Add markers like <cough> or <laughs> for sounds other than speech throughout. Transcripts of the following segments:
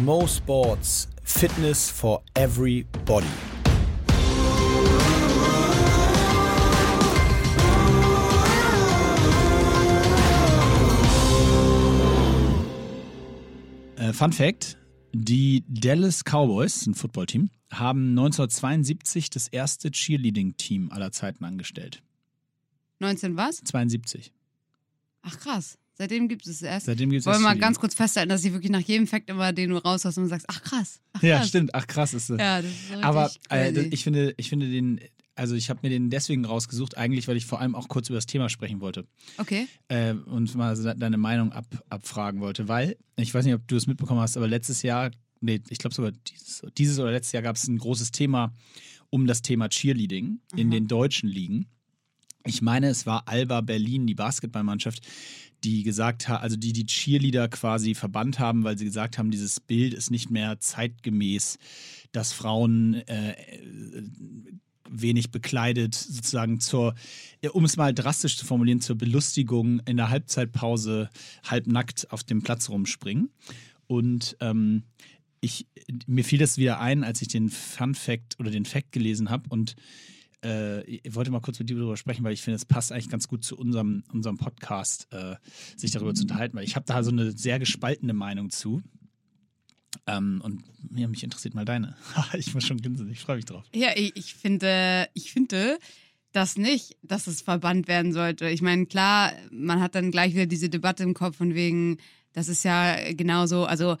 Mo Sports, Fitness for everybody. Äh, Fun Fact: Die Dallas Cowboys, ein Footballteam, haben 1972 das erste Cheerleading-Team aller Zeiten angestellt. 19 was? 72. Ach krass. Seitdem gibt es es erst. Seitdem gibt es Wollen das wir mal ganz kurz festhalten, dass ich wirklich nach jedem Fact immer den du raus hast und sagst, ach krass. Ach, krass. Ja, stimmt. Ach, krass ist das. Ja, das ist so Aber äh, crazy. ich, finde, ich finde den, also ich habe mir den deswegen rausgesucht, eigentlich, weil ich vor allem auch kurz über das Thema sprechen wollte Okay. äh, und mal deine Meinung ab, abfragen wollte, weil, ich weiß nicht, ob du es mitbekommen hast, aber letztes Jahr, nee, ich glaube sogar dieses, dieses oder letztes Jahr gab es ein großes Thema um das Thema Cheerleading in den deutschen Ligen. Ich meine, es war Alba Berlin, die Basketballmannschaft, die gesagt hat, also die die Cheerleader quasi verbannt haben, weil sie gesagt haben, dieses Bild ist nicht mehr zeitgemäß, dass Frauen äh, wenig bekleidet sozusagen zur, um es mal drastisch zu formulieren, zur Belustigung in der Halbzeitpause halbnackt auf dem Platz rumspringen. Und ähm, ich, mir fiel das wieder ein, als ich den Fun Fact oder den Fact gelesen habe und äh, ich wollte mal kurz mit dir darüber sprechen, weil ich finde, es passt eigentlich ganz gut zu unserem, unserem Podcast, äh, sich darüber zu unterhalten, weil ich habe da so eine sehr gespaltene Meinung zu. Ähm, und ja, mich interessiert mal deine. <laughs> ich muss schon grinsen, ich freue mich drauf. Ja, ich, ich finde, ich finde das nicht, dass es verbannt werden sollte. Ich meine, klar, man hat dann gleich wieder diese Debatte im Kopf von wegen, das ist ja genauso, also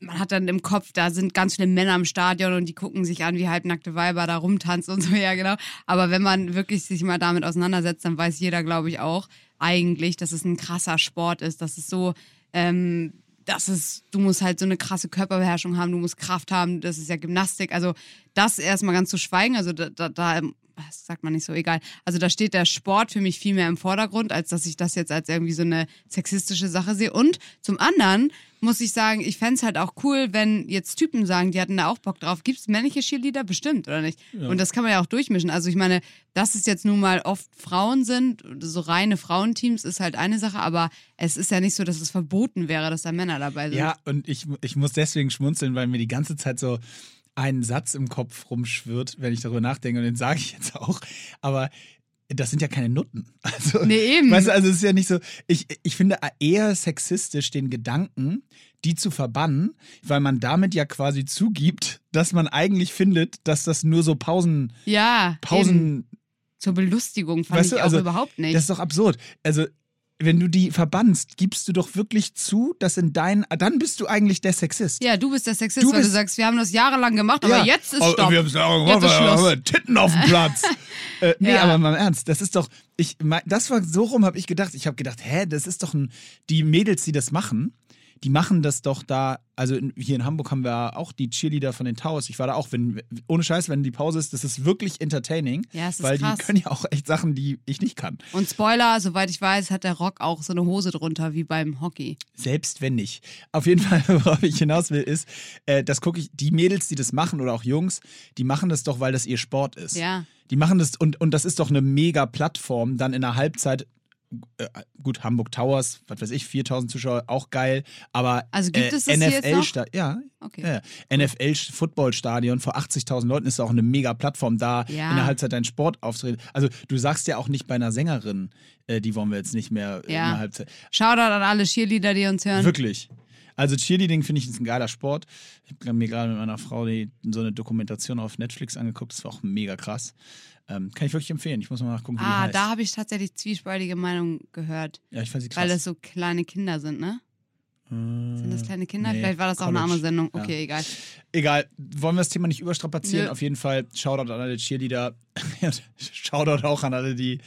man hat dann im Kopf, da sind ganz viele Männer im Stadion und die gucken sich an, wie halbnackte Weiber da rumtanzen und so, <laughs> ja genau. Aber wenn man wirklich sich mal damit auseinandersetzt, dann weiß jeder, glaube ich, auch eigentlich, dass es ein krasser Sport ist, dass es so, ähm, das ist, du musst halt so eine krasse Körperbeherrschung haben, du musst Kraft haben, das ist ja Gymnastik. Also das erstmal ganz zu schweigen, also da, da, da das sagt man nicht so, egal. Also da steht der Sport für mich viel mehr im Vordergrund, als dass ich das jetzt als irgendwie so eine sexistische Sache sehe. Und zum anderen muss ich sagen, ich fände es halt auch cool, wenn jetzt Typen sagen, die hatten da auch Bock drauf. Gibt es männliche Cheerleader? Bestimmt, oder nicht? Und das kann man ja auch durchmischen. Also ich meine, dass es jetzt nun mal oft Frauen sind, so reine Frauenteams ist halt eine Sache, aber es ist ja nicht so, dass es verboten wäre, dass da Männer dabei sind. Ja, und ich, ich muss deswegen schmunzeln, weil mir die ganze Zeit so ein Satz im Kopf rumschwirrt, wenn ich darüber nachdenke, und den sage ich jetzt auch. Aber das sind ja keine Nutten. <laughs> Also, Nee, eben. Weißt du, also es ist ja nicht so, ich, ich finde eher sexistisch den Gedanken, die zu verbannen, weil man damit ja quasi zugibt, dass man eigentlich findet, dass das nur so Pausen, Ja, eben. Pausen, zur Belustigung fand weißt ich du, also auch überhaupt nicht. das ist doch absurd. Also wenn du die verbannst, gibst du doch wirklich zu, dass in deinen, dann bist du eigentlich der Sexist. Ja, du bist der Sexist, Du weil du sagst, wir haben das jahrelang gemacht, aber Ja. jetzt ist Oh, Stopp. Wir haben es auch Jetzt gemacht, ist wir Schluss. haben Titten auf dem Platz. <laughs> äh, nee, Ja. aber mal im Ernst, das ist doch, ich, das war so rum, habe ich gedacht. Ich habe gedacht, hä, das ist doch ein, die Mädels, die das machen, die machen das doch da, also in, hier in Hamburg haben wir auch die Cheerleader von den Towers. Ich war da auch, wenn, ohne Scheiß, wenn die Pause ist, das ist wirklich entertaining. Ja, es ist weil krass. die können ja auch echt Sachen, die ich nicht kann. Und Spoiler, soweit ich weiß, hat der Rock auch so eine Hose drunter wie beim Hockey. Selbst wenn nicht. Auf jeden Fall, <laughs> worauf ich hinaus will, ist, äh, das gucke ich, die Mädels, die das machen oder auch Jungs, die machen das doch, weil das ihr Sport ist. Ja. Die machen das und, und das ist doch eine mega Plattform, dann in der Halbzeit. Äh, gut, Hamburg Towers, was weiß ich, 4000 Zuschauer, auch geil, aber Also gibt äh, es jetzt NFL ja, Okay. ja, NFL Footballstadion vor 80.000 Leuten ist auch eine mega Plattform, da Ja. in der Halbzeit deinen Sport aufzutreten. Also du sagst ja auch nicht bei einer Sängerin, äh, die wollen wir jetzt nicht mehr äh, in Ja. der Halbzeit. Shoutout an alle Cheerleader, die uns hören. Wirklich. Also Cheerleading finde ich ist ein geiler Sport. Ich habe mir gerade mit meiner Frau die, so eine Dokumentation auf Netflix angeguckt. Das war auch mega krass. Ähm, kann ich wirklich empfehlen. Ich muss mal nachgucken, wie die Ah, heißt. da habe ich tatsächlich zwiespältige Meinungen gehört, ja, ich fand sie krass. weil das so kleine Kinder sind, ne? Sind das kleine Kinder? nee, Vielleicht war das auch eine College. andere Sendung. Ja. Okay, egal. Egal, wollen wir das Thema nicht überstrapazieren? Nö. Auf jeden Fall Shoutout an alle Cheerleader. <laughs> Shoutout auch an alle, die,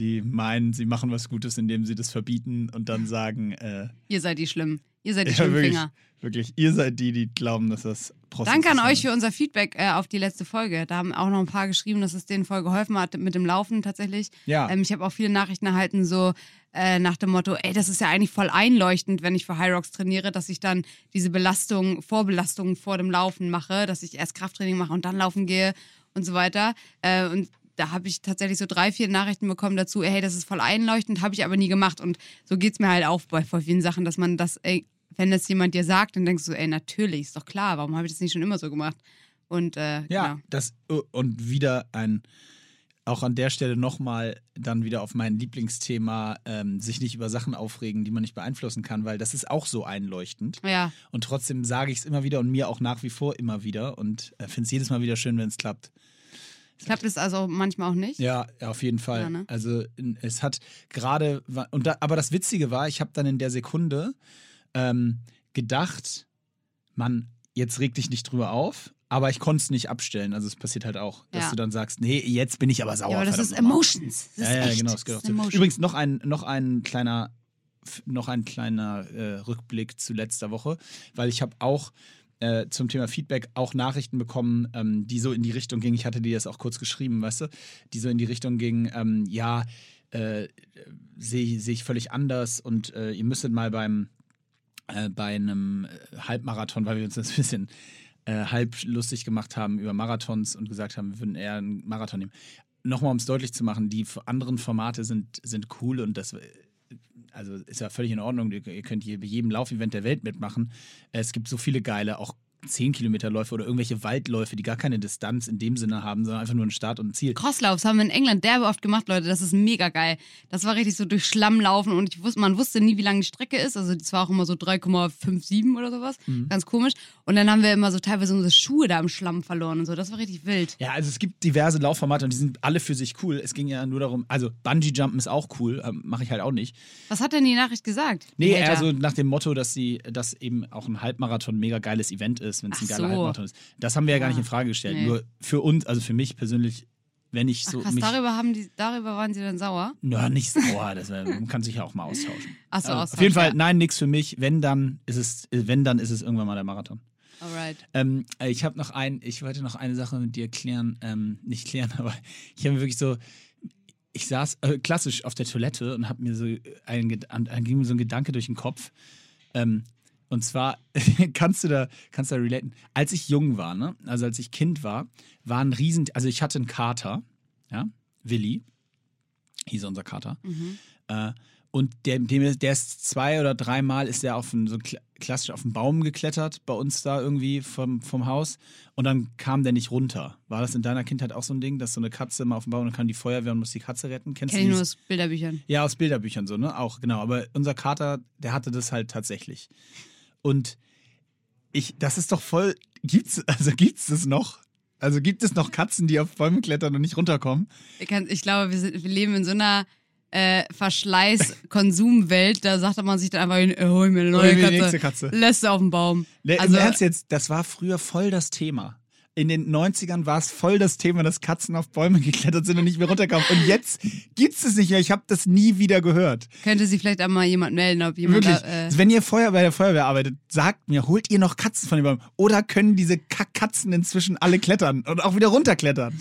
die meinen, sie machen was Gutes, indem sie das verbieten und dann sagen, äh, Ihr seid die Schlimmen. Ihr seid die ja, wirklich, Schlimmfinger. wirklich, ihr seid die, die glauben, dass das Danke an Prostitution euch für unser Feedback äh, auf die letzte Folge. Da haben auch noch ein paar geschrieben, dass es denen voll geholfen hat mit dem Laufen tatsächlich. Ja. Ähm, ich habe auch viele Nachrichten erhalten, so äh, nach dem Motto, ey, das ist ja eigentlich voll einleuchtend, wenn ich für High Rocks trainiere, dass ich dann diese Belastung, Vorbelastung vor dem Laufen mache, dass ich erst Krafttraining mache und dann laufen gehe und so weiter. Äh, und da habe ich tatsächlich so drei, vier Nachrichten bekommen dazu, hey, das ist voll einleuchtend, habe ich aber nie gemacht. Und so geht's mir halt auch bei voll vielen Sachen, dass man das ey, wenn das jemand dir sagt, dann denkst du, ey, natürlich, ist doch klar, warum habe ich das nicht schon immer so gemacht? Und äh, Ja, genau. das äh, und wieder ein, auch an der Stelle nochmal dann wieder auf mein Lieblingsthema, ähm, sich nicht über Sachen aufregen, die man nicht beeinflussen kann, weil das ist auch so einleuchtend. Ja, Und trotzdem sage ich es immer wieder und mir auch nach wie vor immer wieder und äh, finde es jedes Mal wieder schön, wenn es klappt. Klappt es also manchmal auch nicht. Ja, auf jeden Fall. Ja, ne? Also es hat gerade, und da, aber das Witzige war, ich habe dann in der Sekunde ähm, gedacht, Mann, jetzt reg dich nicht drüber auf, aber ich konnte es nicht abstellen. Also es passiert halt auch, dass Ja. du dann sagst, nee, jetzt bin ich aber sauer. Ja, aber das ist. Emotions. Das Ja, ist ja, echt. genau, das das ist. Emotion. Übrigens noch ein, noch ein kleiner, noch ein kleiner äh, Rückblick zu letzter Woche, weil ich habe auch äh, zum Thema Feedback auch Nachrichten bekommen, ähm, die so in die Richtung gingen. Ich hatte dir das auch kurz geschrieben, weißt du, die so in die Richtung gingen, ähm, ja, äh, sehe seh ich völlig anders und äh, ihr müsstet mal beim äh, bei einem äh, Halbmarathon, weil wir uns das ein bisschen äh, halb lustig gemacht haben über Marathons und gesagt haben, wir würden eher einen Marathon nehmen. Nochmal, um es deutlich zu machen, die anderen Formate sind, sind cool und das also ist ja völlig in Ordnung. Ihr, könnt bei jedem Laufevent der Welt mitmachen. Es gibt so viele geile, auch 10 Kilometer Läufe oder irgendwelche Waldläufe, die gar keine Distanz in dem Sinne haben, sondern einfach nur ein Start und ein Ziel. Crosslauf, das haben wir in England derbe oft gemacht, Leute. Das ist mega geil. Das war richtig so durch Schlamm laufen und ich wusste, man wusste nie, wie lang die Strecke ist. Also das war auch immer so 3,57 oder sowas. Mhm. Ganz komisch. Und dann haben wir immer so teilweise unsere Schuhe da im Schlamm verloren und so. Das war richtig wild. Ja, also es gibt diverse Laufformate und die sind alle für sich cool. Es ging ja nur darum, also Bungee-Jumpen ist auch cool, ähm, mache ich halt auch nicht. Was hat denn die Nachricht gesagt? Nee, also nach dem Motto, dass sie, dass eben auch ein Halbmarathon ein mega geiles Event ist, wenn es ein geiler so. Halbmarathon ist. Das haben wir ja gar Ah, nicht in Frage gestellt. nee. Nur für uns, also für mich persönlich, wenn ich so Ach, krass, mich. darüber, haben die, darüber waren sie dann sauer. Na, nicht sauer, das man kann sich ja auch mal austauschen. Ach so, Also, Austausch, auf jeden Fall, ja. nein, nichts für mich. Wenn dann ist es, wenn dann ist es irgendwann mal der Marathon. Alright. Ähm, äh, ich habe noch ein, ich wollte noch eine Sache mit dir klären, ähm, nicht klären, <laughs> aber ich habe mir wirklich so, ich saß äh, klassisch auf der Toilette und habe mir so ein, an- ging mir so ein Gedanke durch den Kopf. Ähm, und zwar <laughs> kannst du da, kannst du da relaten. Als ich jung war, ne, also als ich Kind war, war ein Riesen, also ich hatte einen Kater, ja, Willi, hieß unser Kater. Äh, und der, dem, ist- der ist zwei oder dreimal ist der auf einen, so kla- klassisch auf einen Baum geklettert, bei uns da irgendwie vom, vom Haus. Und dann kam der nicht runter. War das in deiner Kindheit auch so ein Ding, dass so eine Katze mal auf dem Baum und dann kam die Feuerwehr und muss die Katze retten? Kennst Kenne ich du nur dieses? aus Bilderbüchern. Ja, aus Bilderbüchern so, ne? Auch, genau. Aber unser Kater, der hatte das halt tatsächlich. Und ich, das ist doch voll. Gibt's, <laughs> also gibt's das noch? Also gibt es noch Katzen, die auf Bäume klettern und nicht runterkommen? Ich, kann, ich glaube, wir, sind, wir leben in so einer äh, Verschleiß-Konsumwelt. Da sagt man sich dann einfach, äh, hol mir eine neue Katze. Katze. Lässt sie auf dem Baum. Ne, also, Im Ernst jetzt, das war früher voll das Thema. In den 90ern war es voll das Thema, dass Katzen auf Bäume geklettert sind und nicht mehr runterkamen. Und jetzt gibt's es nicht mehr. Ich habe das nie wieder gehört. könnte sich vielleicht einmal jemand melden, ob jemand Wirklich. da, äh, Wenn ihr Feuer bei der Feuerwehr arbeitet, sagt mir, holt ihr noch Katzen von den Bäumen? Oder können diese Kack-Katzen inzwischen alle klettern und auch wieder runterklettern?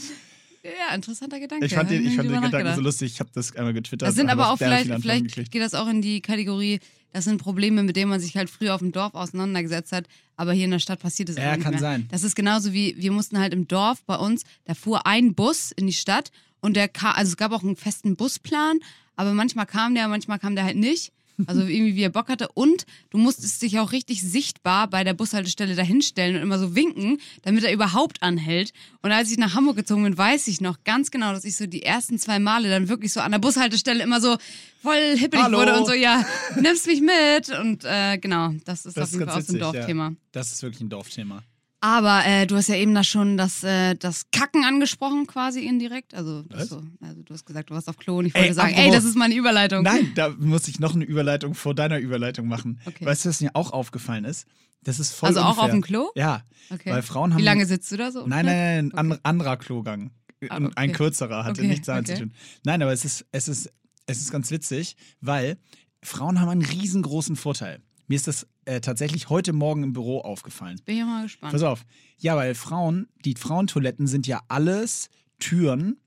Ja, interessanter Gedanke. Ich fand den, ich fand den Gedanken so lustig. Ich habe das einmal getwittert. Das sind aber auch vielleicht, vielleicht geht das auch in die Kategorie, das sind Probleme, mit denen man sich halt früher auf dem Dorf auseinandergesetzt hat, aber hier in der Stadt passiert es Ja, einfach nicht kann mehr. sein. Das ist genauso wie, wir mussten halt im Dorf bei uns, da fuhr ein Bus in die Stadt und der kam, also es gab auch einen festen Busplan, aber manchmal kam der, manchmal kam der halt nicht. Also irgendwie wie er Bock hatte. Und du musstest dich auch richtig sichtbar bei der Bushaltestelle dahinstellen und immer so winken, damit er überhaupt anhält. Und als ich nach Hamburg gezogen bin, weiß ich noch ganz genau, dass ich so die ersten zwei Male dann wirklich so an der Bushaltestelle immer so voll hippelig Hallo. wurde und so, ja, nimmst mich mit. Und äh, genau, das ist Das auf jeden Fall aus dem witzig, Dorfthema. Ja. Das ist wirklich ein Dorfthema. Aber äh, du hast ja eben da schon das, äh, das Kacken angesprochen, quasi indirekt. Also, so, also du hast gesagt, du warst auf Klo und ich Ey, wollte sagen, ey, das ist meine Überleitung. Nein, da muss ich noch eine Überleitung vor deiner Überleitung machen. Okay. Weißt du, was mir auch aufgefallen ist? Das ist voll Also auch unfair. auf dem Klo? Ja. Okay. Weil Frauen haben. Wie lange sitzt du da so? Nein, nein, nein, ein an, anderer Klogang. Ah, Ein- Ein okay. kürzerer, hatte Okay, nichts damit okay. zu tun. Nein, aber es ist, es, ist, es ist ganz witzig, weil Frauen haben einen riesengroßen Vorteil. Mir ist das äh, tatsächlich heute Morgen im Büro aufgefallen. Bin ich mal gespannt. Pass auf. Ja, weil Frauen, die Frauentoiletten sind ja alles Türen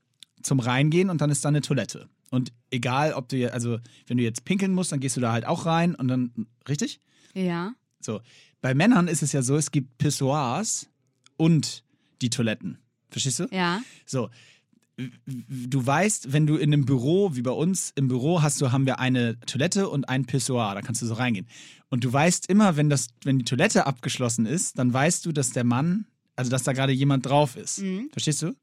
zum Reingehen und dann ist da eine Toilette. Und egal, ob du, ja- also wenn du jetzt pinkeln musst, dann gehst du da halt auch rein und dann, richtig? Ja. So. Bei Männern ist es ja so, es gibt Pissoirs und die Toiletten. Verstehst du? Ja. So. Du weißt, wenn du in einem Büro, wie bei uns im Büro hast du, haben wir eine Toilette und ein Pissoir, da kannst du so reingehen. Und du weißt immer, wenn das, wenn die Toilette abgeschlossen ist, dann weißt du, dass der Mann, also dass da gerade jemand drauf ist. Mhm. Verstehst du?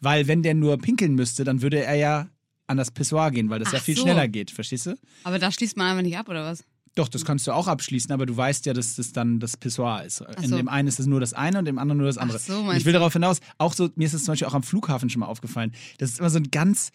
Weil wenn der nur pinkeln müsste, dann würde er ja an das Pissoir gehen, weil das ja Ach viel so. schneller geht, verstehst du? Aber da schließt man einfach nicht ab, oder was? Doch, das kannst du auch abschließen, aber du weißt ja, dass das dann das Pissoir ist. In so. dem einen ist es nur das eine und im anderen nur das andere. so, und meinst ich will darauf hinaus, auch so, mir ist es zum Beispiel auch am Flughafen schon mal aufgefallen, das ist immer so ein ganz,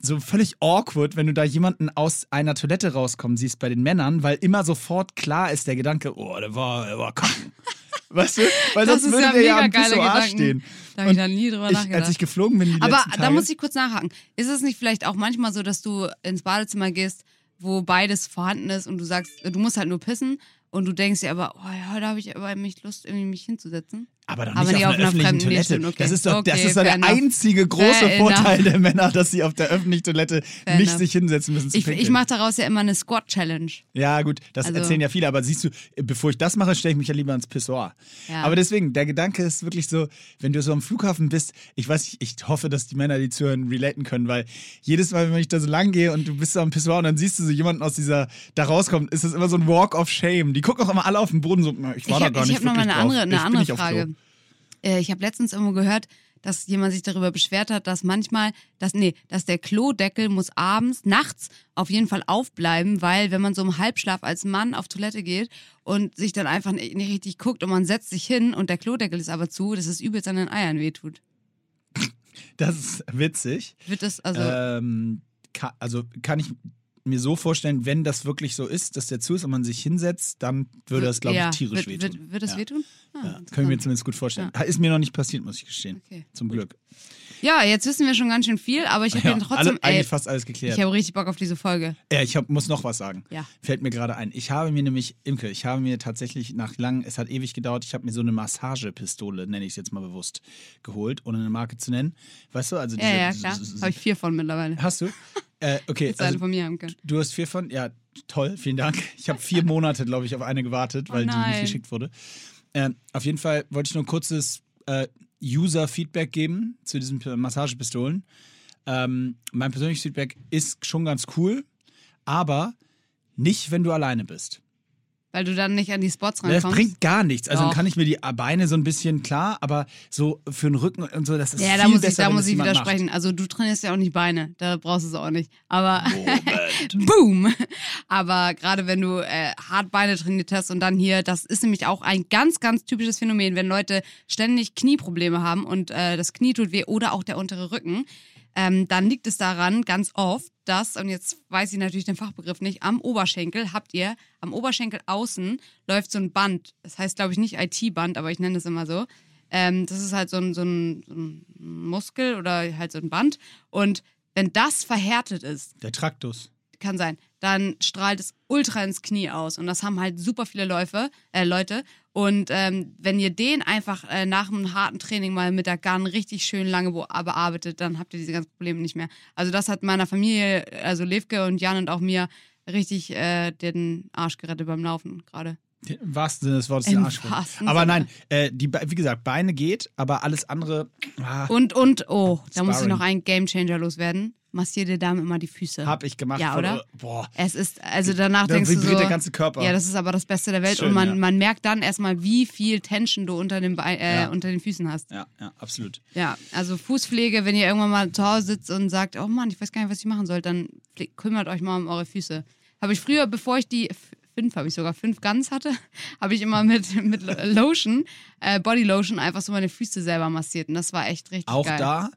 so völlig awkward, wenn du da jemanden aus einer Toilette rauskommen siehst bei den Männern, weil immer sofort klar ist der Gedanke, oh, der war, der war kacken. <laughs> Weißt du? Weil Das sonst ist würde ja der ja am Pissoir stehen. Da habe ich Und da nie drüber ich, nachgedacht. als ich geflogen bin, die Aber da muss ich kurz nachhaken. Ist es nicht vielleicht auch manchmal so, dass du ins Badezimmer gehst, wo beides vorhanden ist und du sagst, du musst halt nur pissen und du denkst dir aber, oh ja, heute habe ich aber nicht Lust, irgendwie mich hinzusetzen. Aber doch Aber nicht nicht auf auf einer öffentlichen Toilette. stimmt, okay. Das ist doch, das Okay, ist doch der enough. einzige große Fair Vorteil enough. der Männer, dass sie auf der öffentlichen Toilette Fair nicht enough. sich hinsetzen müssen. Ich, pinkeln. ich mache daraus ja immer eine Squat-Challenge. Ja, gut, das Also- erzählen ja viele, aber siehst du, bevor ich das mache, stelle ich mich ja lieber ins Pissoir. Ja. Aber deswegen, der Gedanke ist wirklich so, wenn du so am Flughafen bist, ich weiß nicht, ich hoffe, dass die Männer, die zuhören, relaten können, weil jedes Mal, wenn ich da so lang gehe und du bist so am Pissoir und dann siehst du so jemanden aus dieser, da rauskommt, ist das immer so ein Walk of Shame. Die gucken auch immer alle auf den Boden so, "Na, ich war ich da habe gar nicht hab noch mal wirklich eine andere, eine ich andere nicht auf Klo." Frage. Äh, ich habe letztens irgendwo gehört, dass jemand sich darüber beschwert hat, dass manchmal, dass, nee, dass der Klodeckel muss abends, nachts auf jeden Fall aufbleiben, weil wenn man so im Halbschlaf als Mann auf Toilette geht und sich dann einfach nicht, nicht richtig guckt und man setzt sich hin und der Klodeckel ist aber zu, dass es übelst an den Eiern wehtut. Das ist witzig. Wird das, also, ähm, ka also kann ich mir so vorstellen, wenn das wirklich so ist, dass der zu ist und man sich hinsetzt, dann würde das, glaube ich, ja, tierisch wird, wehtun. Wird, wird das ja. wehtun? Ah, Ja, kann ich mir zumindest gut vorstellen. Ist mir noch nicht passiert, muss ich gestehen. Okay, Zum Glück. Ja, jetzt wissen wir schon ganz schön viel, aber ich habe Ja, ja, trotzdem, alle, eigentlich ey, fast alles geklärt. ich habe richtig Bock auf diese Folge. Ja, ich hab, muss noch was sagen. Ja. Fällt mir gerade ein. Ich habe mir nämlich, Imke, ich habe mir tatsächlich nach lang, es hat ewig gedauert, ich habe mir so eine Massagepistole, nenne ich es jetzt mal bewusst, geholt, ohne eine Marke zu nennen. Weißt du, also Ja, ja, diese, klar. diese- Habe ich vier von mittlerweile. Hast du? Äh, okay, Jetzt eine also von mir haben können. du hast vier von, ja, toll, vielen Dank. Ich habe vier Monate, glaube ich, auf eine gewartet, Oh weil die nicht geschickt wurde. Ähm, auf jeden Fall wollte ich nur ein kurzes äh, User-Feedback geben zu diesen Massagepistolen. Ähm, mein persönliches Feedback ist schon ganz cool, aber nicht, wenn du alleine bist. Weil du dann nicht an die Spots Das rankommst. bringt gar nichts. Also dann Doch. kann ich mir die Beine so ein bisschen klar, aber so für den Rücken und so, das ist ja, viel da muss besser, ich, da muss das ich widersprechen. Also du trainierst ja auch nicht Beine, da brauchst du es auch nicht. Aber <laughs> Macht. <laughs> boom! Aber gerade wenn du äh, hart trainiert hast und dann hier, das ist nämlich auch ein ganz, ganz typisches Phänomen, wenn Leute ständig Knieprobleme haben und äh, das Knie tut weh oder auch der untere Rücken, ähm, dann liegt es daran ganz oft, dass, und jetzt weiß ich natürlich den Fachbegriff nicht, am Oberschenkel habt ihr, am Oberschenkel außen läuft so ein Band. Das heißt, glaube ich, nicht IT-Band, aber ich nenne es immer so. Ähm, das ist halt so ein, so, ein, so ein Muskel oder halt so ein Band. Und wenn das verhärtet ist, Der Traktus. Kann sein, dann strahlt es ultra ins Knie aus. Und das haben halt super viele Läufe, äh, Leute. Und ähm, wenn ihr den einfach äh, nach einem harten Training mal mit der Gun richtig schön lange be bearbeitet, dann habt ihr diese ganzen Probleme nicht mehr. Also das hat meiner Familie, also Levke und Jan und auch mir, richtig äh, den Arsch gerettet beim Laufen gerade. Im wahrsten Sinne des Wortes Im wahrsten Aber nein, äh, die, wie gesagt, Beine geht, aber alles andere ah, Und, und, oh, da muss ich noch einen Gamechanger loswerden. Massier dir damit immer die Füße. habe ich gemacht. Ja, oder? Boah, Es ist, also danach da denkst du so, der ganze Körper. Ja, das ist aber das Beste der Welt. Schön, und man, ja. man merkt dann erstmal, wie viel Tension du unter den, äh, Ja. unter den Füßen hast. ja, ja, absolut. Ja, also Fußpflege, wenn ihr irgendwann mal zu Hause sitzt und sagt, oh Mann, ich weiß gar nicht, was ich machen soll, dann kümmert euch mal um eure Füße. Habe ich früher, bevor ich die fünf, habe ich sogar fünf Guns hatte, <laughs> habe ich immer mit, mit Lotion, äh, Body Lotion, einfach so meine Füße selber massiert. Und das war echt richtig Auch geil. da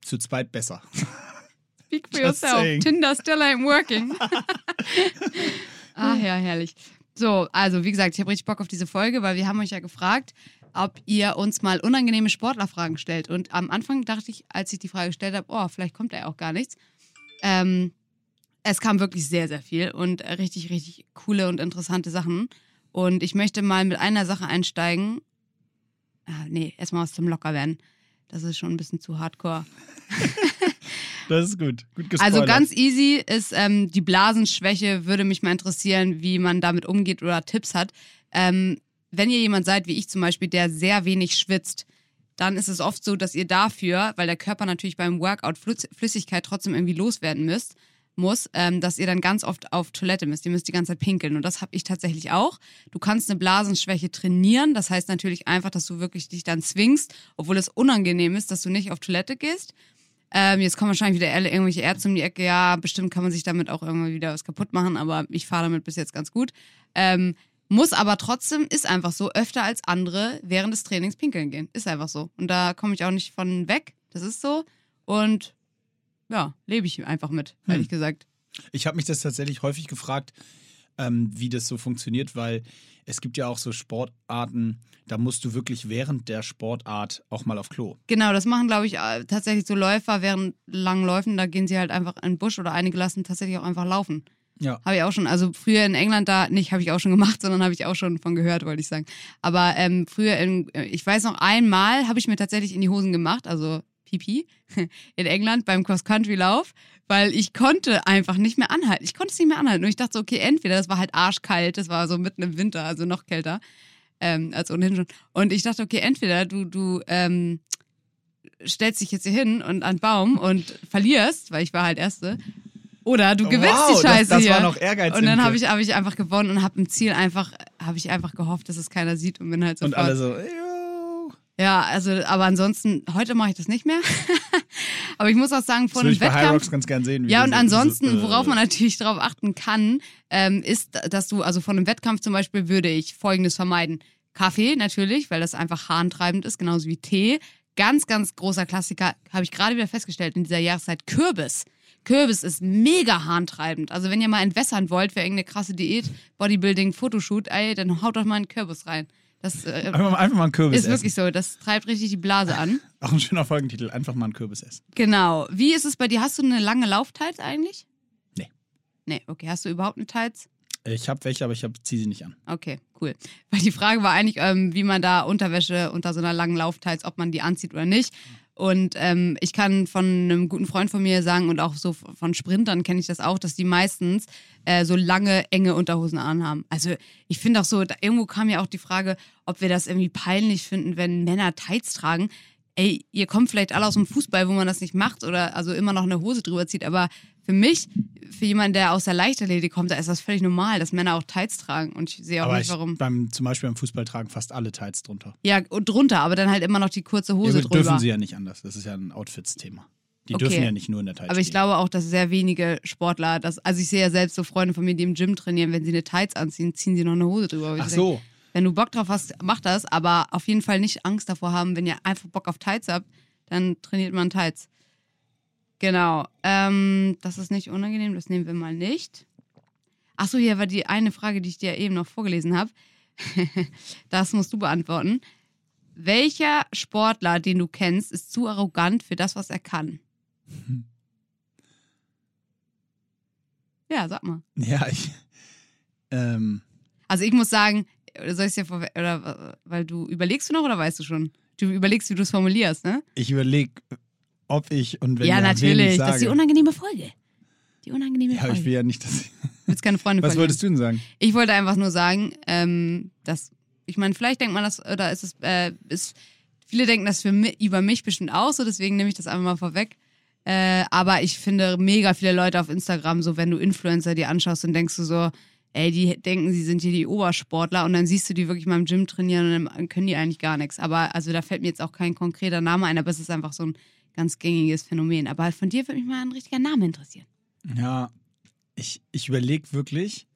zu zweit besser. <laughs> Speak for Just yourself. saying. Tinder still ain't working. <laughs> ah ja, herrlich. So, also wie gesagt, ich habe richtig Bock auf diese Folge, weil wir haben euch ja gefragt, ob ihr uns mal unangenehme Sportlerfragen stellt. Und am Anfang dachte ich, als ich die Frage gestellt habe, oh, vielleicht kommt da ja auch gar nichts. Ähm, es kam wirklich sehr, sehr viel und richtig, richtig coole und interessante Sachen. Und ich möchte mal mit einer Sache einsteigen. Ah, nee, erstmal was zum Lockerwerden. Das ist schon ein bisschen zu hardcore. <laughs> Das ist gut. Gut gespoilert. Also ganz easy ist ähm, die Blasenschwäche, würde mich mal interessieren, wie man damit umgeht oder Tipps hat. Ähm, wenn ihr jemand seid, wie ich zum Beispiel, der sehr wenig schwitzt, dann ist es oft so, dass ihr dafür, weil der Körper natürlich beim Workout Flüss Flüssigkeit trotzdem irgendwie loswerden müsst, muss, ähm, dass ihr dann ganz oft auf Toilette müsst. Ihr müsst die ganze Zeit pinkeln. Und das habe ich tatsächlich auch. Du kannst eine Blasenschwäche trainieren. Das heißt natürlich einfach, dass du wirklich dich dann zwingst, obwohl es unangenehm ist, dass du nicht auf Toilette gehst. Ähm, jetzt kommen wahrscheinlich wieder irgendwelche Ärzte um die Ecke. Ja, bestimmt kann man sich damit auch irgendwie wieder was kaputt machen, aber ich fahre damit bis jetzt ganz gut. Ähm, muss aber trotzdem, ist einfach so, öfter als andere während des Trainings pinkeln gehen. Ist einfach so. Und da komme ich auch nicht von weg. Das ist so. Und ja, lebe ich einfach mit, ehrlich Hm. gesagt. Ich habe mich das tatsächlich häufig gefragt, ähm, wie das so funktioniert, weil es gibt ja auch so Sportarten, da musst du wirklich während der Sportart auch mal auf Klo. Genau, das machen, glaube ich, äh, tatsächlich so Läufer während langen Läufen. Da gehen sie halt einfach in den Busch oder einige lassen tatsächlich auch einfach laufen. Ja. Habe ich auch schon, also früher in England da, nicht habe ich auch schon gemacht, <laughs> sondern habe ich auch schon von gehört, wollte ich sagen. Aber ähm, früher, in, ich weiß noch, einmal habe ich mir tatsächlich in die Hosen gemacht, also Pipi, in England beim Cross-Country-Lauf, weil ich konnte einfach nicht mehr anhalten. Ich konnte es nicht mehr anhalten. Und ich dachte so, okay, entweder, das war halt arschkalt, das war so mitten im Winter, also noch kälter ähm, als ohnehin schon. Und ich dachte, okay, entweder du, du ähm, stellst dich jetzt hier hin und an den Baum und verlierst, weil ich war halt Erste, oder du gewinnst Oh, Wow, die Scheiße das, das hier. war noch Ehrgeiz. und dann habe ich, hab ich einfach gewonnen und habe im Ziel einfach, habe ich einfach gehofft, dass es keiner sieht und bin halt Und sofort. alle so. Ja, also, aber ansonsten, heute mache ich das nicht mehr. <laughs> aber ich muss auch sagen, vor einem Wettkampf. Ganz gern sehen. wie Ja, und so- ansonsten, so, äh, worauf man natürlich darauf achten kann, ähm, ist, dass du, also von einem Wettkampf zum Beispiel, würde ich Folgendes vermeiden. Kaffee natürlich, weil das einfach harntreibend ist, genauso wie Tee. Ganz, ganz großer Klassiker, habe ich gerade wieder festgestellt in dieser Jahreszeit, Kürbis. Kürbis ist mega harntreibend. Also wenn ihr mal entwässern wollt für irgendeine krasse Diät, Bodybuilding, Fotoshoot, ey, dann haut doch mal einen Kürbis rein. Das äh, Einfach, mal- einfach mal einen Kürbis ist essen. wirklich so. Das treibt richtig die Blase an. <laughs> Auch ein schöner Folgentitel. Einfach mal einen Kürbis essen. Genau. Wie ist es bei dir? Hast du eine lange Lauftights eigentlich? Nee. Nee, okay. Hast du überhaupt eine Tights? Ich habe welche, aber ich ziehe sie nicht an. Okay, cool. Weil die Frage war eigentlich, ähm, wie man da Unterwäsche unter so einer langen Lauftights, ob man die anzieht oder nicht. Und ähm, ich kann von einem guten Freund von mir sagen und auch so von Sprintern kenne ich das auch, dass die meistens äh, so lange, enge Unterhosen anhaben. Also ich finde auch so, da, irgendwo kam ja auch die Frage, ob wir das irgendwie peinlich finden, wenn Männer Tights tragen. Ey, ihr kommt vielleicht alle aus dem Fußball, wo man das nicht macht oder also immer noch eine Hose drüber zieht, aber für mich, für jemanden, der aus der Leichtathletik kommt, da ist das völlig normal, dass Männer auch Tights tragen und ich sehe auch aber nicht, ich, warum. beim, zum Beispiel beim Fußball tragen fast alle Tights drunter. Ja, und drunter, aber dann halt immer noch die kurze Hose ja, gut, drüber. dürfen sie ja nicht anders. Das ist ja ein Outfits-Thema. Die Okay. dürfen ja nicht nur in der Tights aber ich stehen. glaube auch, dass sehr wenige Sportler, das, also ich sehe ja selbst so Freunde von mir, die im Gym trainieren, wenn sie eine Tights anziehen, ziehen sie noch eine Hose drüber. Ich Ach denke, so. Wenn du Bock drauf hast, mach das, aber auf jeden Fall nicht Angst davor haben, wenn ihr einfach Bock auf Tights habt, dann trainiert man Tights. Genau. Ähm, das ist nicht unangenehm, das nehmen wir mal nicht. Achso, hier war die eine Frage, die ich dir eben noch vorgelesen habe. <laughs> das musst du beantworten. Welcher Sportler, den du kennst, ist zu arrogant für das, was er kann? <laughs> Ja, sag mal. Ja, ich. Ähm, Also ich muss sagen, soll ich dir vorwe- oder weil du überlegst du noch oder weißt du schon? Du überlegst, wie du es formulierst, ne? ich überlege, ob ich und wenn ja, ich natürlich. Das ist die unangenehme Folge. Die unangenehme ja, aber ich Folge. will ja nicht, dass. Ich, willst keine Freunde was wolltest du denn sagen? Ich wollte einfach nur sagen, ähm, dass ich meine, vielleicht denkt man das oder ist es äh, ist viele denken das für über mich bestimmt auch so, deswegen nehme ich das einfach mal vorweg. Äh, aber ich finde mega viele Leute auf Instagram, so wenn du Influencer dir anschaust, dann denkst du so, ey, die denken, sie sind hier die Obersportler und dann siehst du die wirklich mal im Gym trainieren und dann können die eigentlich gar nichts. Aber also da fällt mir jetzt auch kein konkreter Name ein, aber es ist einfach so ein ganz gängiges Phänomen. Aber von dir würde mich mal ein richtiger Name interessieren. Ja, ich, ich überlege wirklich,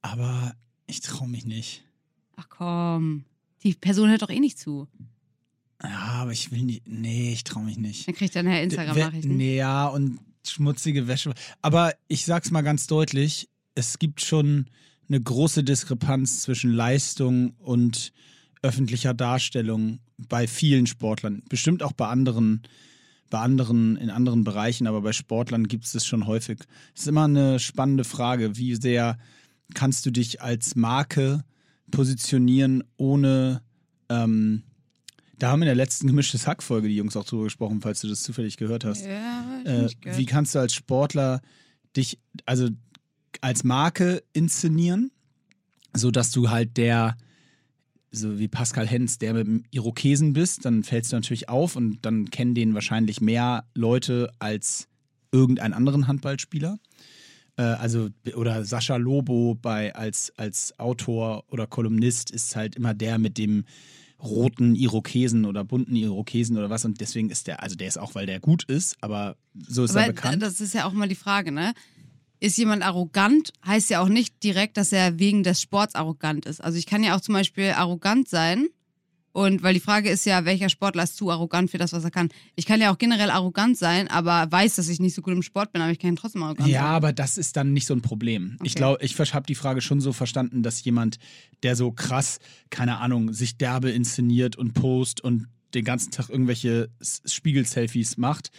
aber ich traue mich nicht. Ach komm, die Person hört doch eh nicht zu. Ja, aber ich will nicht. Nee, ich traue mich nicht. Dann kriegt er nachher Instagram-Nachrichten. Nee, ja, und schmutzige Wäsche. Aber ich sag's mal ganz deutlich: Es gibt schon eine große Diskrepanz zwischen Leistung und öffentlicher Darstellung bei vielen Sportlern. Bestimmt auch bei anderen, bei anderen, in anderen Bereichen, aber bei Sportlern gibt es das schon häufig. Es ist immer eine spannende Frage, wie sehr kannst du dich als Marke positionieren, ohne ähm, da haben in der letzten gemischtes Hack-Folge die Jungs auch drüber gesprochen, falls du das zufällig gehört hast. Ja, Äh, gehört. wie kannst du als Sportler dich, also als Marke inszenieren, sodass du halt der, so wie Pascal Hens, der mit dem Irokesen bist, dann fällst du natürlich auf und dann kennen den wahrscheinlich mehr Leute als irgendeinen anderen Handballspieler. Äh, also, oder Sascha Lobo bei, als, als Autor oder Kolumnist ist halt immer der mit dem roten Irokesen oder bunten Irokesen oder was und deswegen ist der, also der ist auch, weil der gut ist, aber so ist Aber er bekannt. das ist ja auch mal die Frage, ne? Ist jemand arrogant, heißt ja auch nicht direkt, dass er wegen des Sports arrogant ist. Also ich kann ja auch zum Beispiel arrogant sein und weil die Frage ist ja, welcher Sportler ist zu arrogant für das, was er kann. Ich kann ja auch generell arrogant sein, aber weiß, dass ich nicht so gut im Sport bin, aber ich kann trotzdem arrogant Ja, sein. aber das ist dann nicht so ein Problem. Ich Okay. glaube, ich habe die Frage schon so verstanden, dass jemand, der so krass, keine Ahnung, sich derbe inszeniert und post und den ganzen Tag irgendwelche Spiegel-Selfies macht,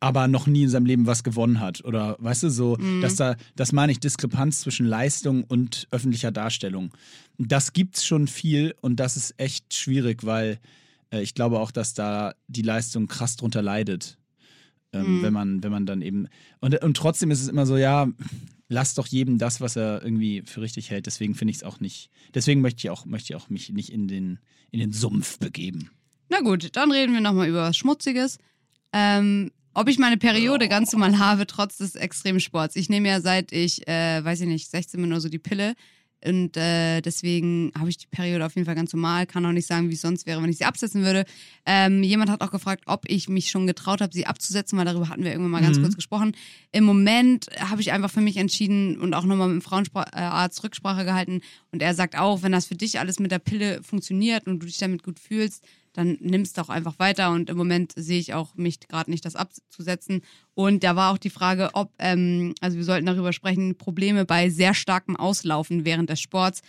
aber noch nie in seinem Leben was gewonnen hat. Oder weißt du, so, Mhm. dass da, das meine ich, Diskrepanz zwischen Leistung und öffentlicher Darstellung. Das gibt's schon viel und das ist echt schwierig, weil äh, ich glaube auch, dass da die Leistung krass drunter leidet. Ähm, Mhm. wenn, man, wenn man dann eben. Und, und trotzdem ist es immer so, ja, lass doch jedem das, was er irgendwie für richtig hält. Deswegen finde ich es auch nicht. Deswegen möchte ich auch, möchte ich auch mich nicht in den, in den Sumpf begeben. Na gut, dann reden wir nochmal über was Schmutziges. Ähm, ob ich meine Periode ganz normal habe, trotz des Extremsports. Ich nehme ja seit ich, äh, weiß ich nicht, 16 bin oder so die Pille. Und äh, deswegen habe ich die Periode auf jeden Fall ganz normal. Kann auch nicht sagen, wie es sonst wäre, wenn ich sie absetzen würde. Ähm, jemand hat auch gefragt, ob ich mich schon getraut habe, sie abzusetzen, weil darüber hatten wir irgendwann mal ganz Mhm. kurz gesprochen. Im Moment habe ich einfach für mich entschieden und auch nochmal mit dem Frauenarzt Rücksprache gehalten. Und er sagt auch, wenn das für dich alles mit der Pille funktioniert und du dich damit gut fühlst, dann nimmst doch einfach weiter. Und im Moment sehe ich auch mich gerade nicht, das abzusetzen. Und da war auch die Frage, ob, ähm, also wir sollten darüber sprechen, Probleme bei sehr starkem Auslaufen während des Sports.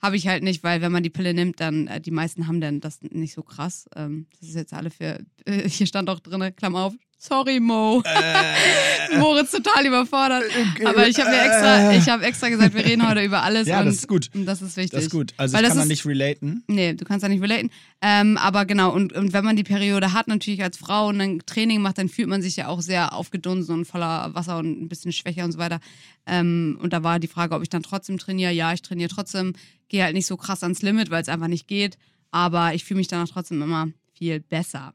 Habe ich halt nicht, weil wenn man die Pille nimmt, dann äh, die meisten haben dann das nicht so krass. Ähm, das ist jetzt alle für, äh, <laughs> hier stand auch drin, Klammer auf, sorry Mo. <laughs> Moritz total überfordert. Aber ich habe mir extra, ich habe extra gesagt, wir reden heute über alles. Ja, und, das ist gut. Das ist wichtig. Das ist gut. Also Weil ich das kann da ist- nicht relaten. Nee, du kannst da nicht relaten. Ähm, aber genau, und, und wenn man die Periode hat, natürlich als Frau und ein Training macht, dann fühlt man sich ja auch sehr aufgedunsen und voller Wasser und ein bisschen schwächer und so weiter. Ähm, und da war die Frage, ob ich dann trotzdem trainiere. Ja, ich trainiere trotzdem, gehe halt nicht so krass ans Limit, weil es einfach nicht geht. Aber ich fühle mich danach trotzdem immer viel besser.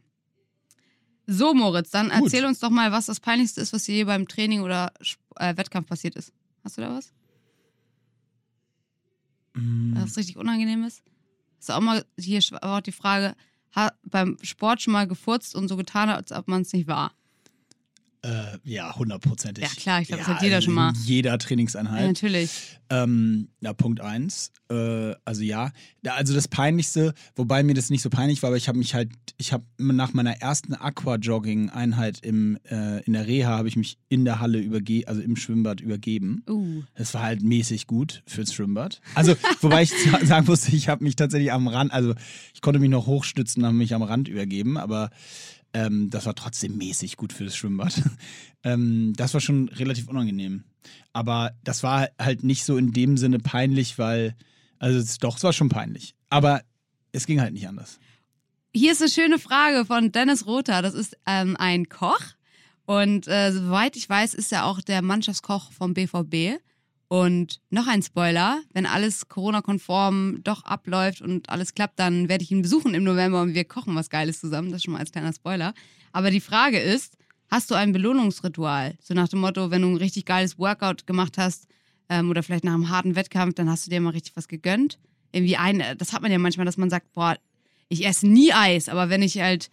So, Moritz, dann Gut. erzähl uns doch mal, was das Peinlichste ist, was dir je beim Training oder äh, Wettkampf passiert ist. Hast du da was? Mm, was richtig unangenehm ist. Ist auch mal, hier war auch die Frage, hat beim Sport schon mal gefurzt und so getan, als ob man es nicht war. Äh, ja, hundertprozentig. Ja, klar, ich glaub, das hat jeder schon mal. Jeder Ja, Trainingseinheit. natürlich. Ähm, ja, Punkt eins. Äh, also ja. Also das Peinlichste, wobei mir das nicht so peinlich war, aber ich habe mich halt, ich habe nach meiner ersten Aqua-Jogging-Einheit im, äh, in der Reha, habe ich mich in der Halle überge also im Schwimmbad übergeben. Uh. Es war halt mäßig gut fürs Schwimmbad. Also, <laughs> wobei ich sa- sagen musste, ich habe mich tatsächlich am Rand, also ich konnte mich noch hochstützen, habe mich am Rand übergeben, aber ähm, das war trotzdem mäßig gut fürs Schwimmbad. <laughs> ähm, das war schon relativ unangenehm. Aber das war halt nicht so in dem Sinne peinlich, weil, also es, doch, es war schon peinlich. Aber es ging halt nicht anders. Hier ist eine schöne Frage von Dennis Rother. Das ist ähm, ein Koch. Und äh, soweit ich weiß, ist er auch der Mannschaftskoch vom BVB. Und noch ein Spoiler, wenn alles Corona-konform doch abläuft und alles klappt, dann werde ich ihn besuchen im November und wir kochen was Geiles zusammen. Das schon mal als kleiner Spoiler. Aber die Frage ist, hast du ein Belohnungsritual? So nach dem Motto, wenn du ein richtig geiles Workout gemacht hast ähm, oder vielleicht nach einem harten Wettkampf, dann hast du dir mal richtig was gegönnt. Irgendwie ein, das hat man ja manchmal, dass man sagt, boah, ich esse nie Eis, aber wenn ich halt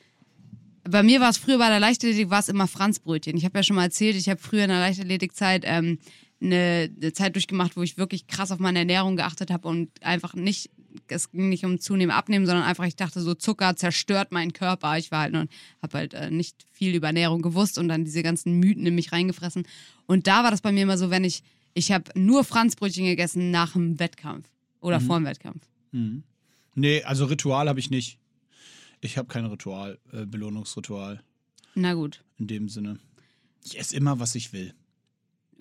bei mir war es früher bei der Leichtathletik war es immer Franzbrötchen. Ich habe ja schon mal erzählt, ich habe früher in der Leichtathletikzeit ähm, eine, eine Zeit durchgemacht, wo ich wirklich krass auf meine Ernährung geachtet habe und einfach nicht, es ging nicht um zunehmen, abnehmen, sondern einfach ich dachte so Zucker zerstört meinen Körper. Ich war halt nur, habe halt äh, nicht viel über Ernährung gewusst und dann diese ganzen Mythen in mich reingefressen. Und da war das bei mir immer so, wenn ich, ich habe nur Franzbrötchen gegessen nach dem Wettkampf oder vor dem Wettkampf. Mhm. Nee, also Ritual habe ich nicht. Ich habe kein Ritual, äh, Belohnungsritual Na gut. in dem Sinne. Ich esse immer, was ich will.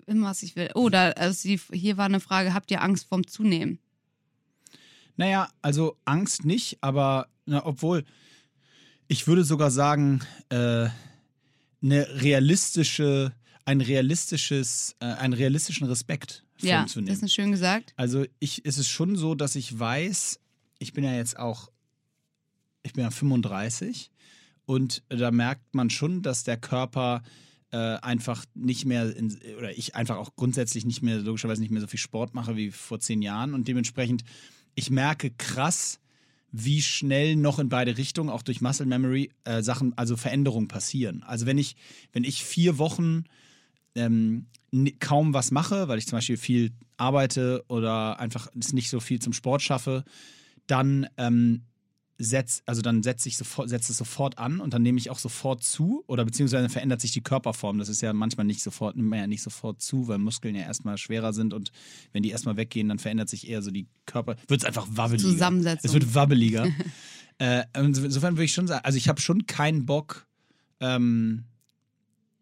Immer was ich will. Oh, da, also hier war eine Frage, habt ihr Angst vorm Zunehmen? Naja, also Angst nicht, aber na, obwohl ich würde sogar sagen, äh, eine realistische, ein realistisches, äh, einen realistischen Respekt Ja, vorzunehmen. das ist schön gesagt. Also ich, es ist schon so, dass ich weiß, ich bin ja jetzt auch, ich bin ja 35 und da merkt man schon, dass der Körper äh, einfach nicht mehr, in, oder ich einfach auch grundsätzlich nicht mehr, logischerweise nicht mehr so viel Sport mache wie vor zehn Jahren und dementsprechend, ich merke krass, wie schnell noch in beide Richtungen, auch durch Muscle Memory, äh, Sachen, also Veränderungen passieren. Also wenn ich, wenn ich vier Wochen ähm, kaum was mache, weil ich zum Beispiel viel arbeite oder einfach nicht so viel zum Sport schaffe, dann ähm, setz, also dann setze ich sofort, setze es sofort an und dann nehme ich auch sofort zu oder beziehungsweise verändert sich die Körperform. Das ist ja manchmal nicht sofort, nimmt man ja nicht sofort zu, weil Muskeln ja erstmal schwerer sind und wenn die erstmal weggehen, dann verändert sich eher so die Körper, wird es einfach wabbeliger. Zusammensetzung. Es wird wabbeliger. <laughs> äh, insofern würde ich schon sagen, also ich habe schon keinen Bock, ähm,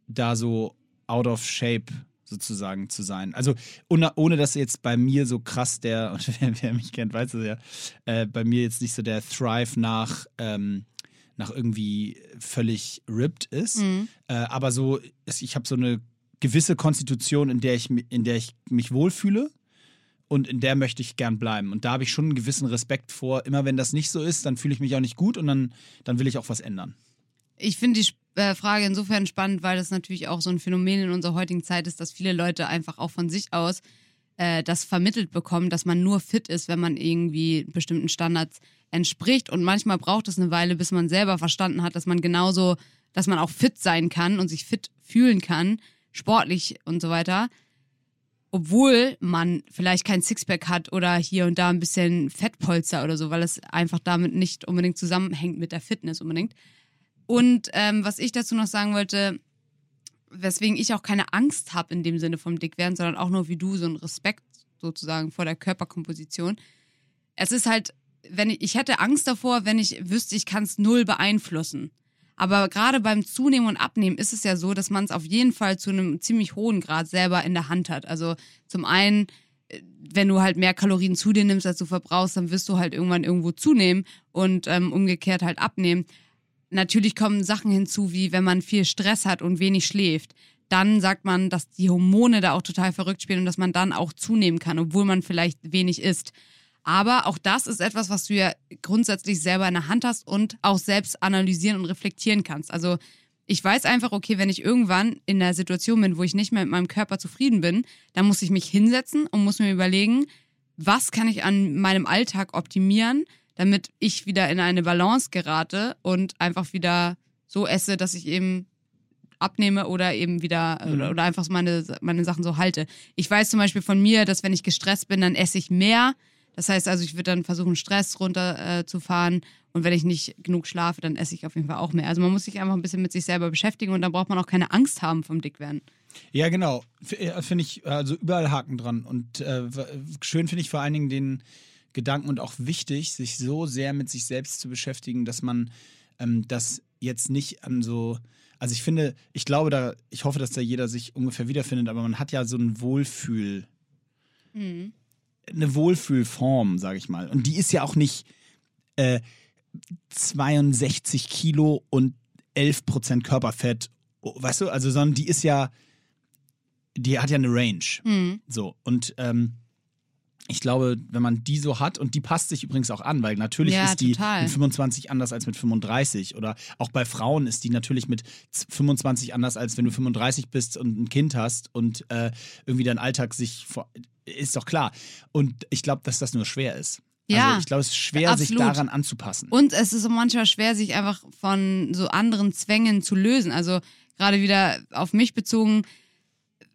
da so out of shape sozusagen zu sein. Also ohne, ohne dass jetzt bei mir so krass der, und <laughs> wer, wer mich kennt, weiß es ja, äh, bei mir jetzt nicht so der Thrive nach, ähm, nach irgendwie völlig ripped ist. Mhm. Äh, aber so, ich habe so eine gewisse Konstitution, in der ich, in der ich mich wohlfühle. Und in der möchte ich gern bleiben. Und da habe ich schon einen gewissen Respekt vor. Immer wenn das nicht so ist, dann fühle ich mich auch nicht gut und dann, dann will ich auch was ändern. Ich finde die äh, Frage insofern spannend, weil das natürlich auch so ein Phänomen in unserer heutigen Zeit ist, dass viele Leute einfach auch von sich aus äh, das vermittelt bekommen, dass man nur fit ist, wenn man irgendwie bestimmten Standards entspricht. Und manchmal braucht es eine Weile, bis man selber verstanden hat, dass man genauso, dass man auch fit sein kann und sich fit fühlen kann, sportlich und so weiter. Obwohl man vielleicht kein Sixpack hat oder hier und da ein bisschen Fettpolster oder so, weil es einfach damit nicht unbedingt zusammenhängt mit der Fitness unbedingt. Und ähm, was ich dazu noch sagen wollte, weswegen ich auch keine Angst habe in dem Sinne vom Dickwerden, sondern auch nur wie du so einen Respekt sozusagen vor der Körperkomposition. Es ist halt, wenn ich, ich hätte Angst davor, wenn ich wüsste, ich kann es null beeinflussen. Aber gerade beim Zunehmen und Abnehmen ist es ja so, dass man es auf jeden Fall zu einem ziemlich hohen Grad selber in der Hand hat. Also zum einen, äh, wenn du halt mehr Kalorien zu dir nimmst, als du verbrauchst, dann wirst du halt irgendwann irgendwo zunehmen und ähm, umgekehrt halt abnehmen. Natürlich kommen Sachen hinzu, wie wenn man viel Stress hat und wenig schläft. Dann sagt man, dass die Hormone da auch total verrückt spielen und dass man dann auch zunehmen kann, obwohl man vielleicht wenig isst. Aber auch das ist etwas, was du ja grundsätzlich selber in der Hand hast und auch selbst analysieren und reflektieren kannst. Also ich weiß einfach, okay, wenn ich irgendwann in der Situation bin, wo ich nicht mehr mit meinem Körper zufrieden bin, dann muss ich mich hinsetzen und muss mir überlegen, was kann ich an meinem Alltag optimieren, damit ich wieder in eine Balance gerate und einfach wieder so esse, dass ich eben abnehme oder eben wieder mhm. oder, oder, einfach meine, meine Sachen so halte. Ich weiß zum Beispiel von mir, dass wenn ich gestresst bin, dann esse ich mehr. Das heißt also, ich würde dann versuchen, Stress runterzufahren. Äh, und wenn ich nicht genug schlafe, dann esse ich auf jeden Fall auch mehr. Also man muss sich einfach ein bisschen mit sich selber beschäftigen und dann braucht man auch keine Angst haben vom Dickwerden. Ja, genau. Finde ich also überall Haken dran. Und äh, schön finde ich vor allen Dingen den, Gedanken und auch wichtig, sich so sehr mit sich selbst zu beschäftigen, dass man ähm, das jetzt nicht an so. Also ich finde, ich glaube da, ich hoffe, dass da jeder sich ungefähr wiederfindet, aber man hat ja so ein Wohlfühl, mhm. eine Wohlfühlform, sage ich mal. Und die ist ja auch nicht äh, 62 Kilo und 11 Prozent Körperfett, weißt du, also sondern die ist ja, die hat ja eine Range. Mhm. So und ähm, ich glaube, wenn man die so hat, und die passt sich übrigens auch an, weil natürlich ja, ist die total. mit 25 anders als mit 35. Oder auch bei Frauen ist die natürlich mit 25 anders, als wenn du 35 bist und ein Kind hast und äh, irgendwie dein Alltag sich. Vor ist doch klar. Und ich glaube, dass das nur schwer ist. Ja, also ich glaube, es ist schwer, absolut. sich daran anzupassen. Und es ist manchmal schwer, sich einfach von so anderen Zwängen zu lösen. Also gerade wieder auf mich bezogen,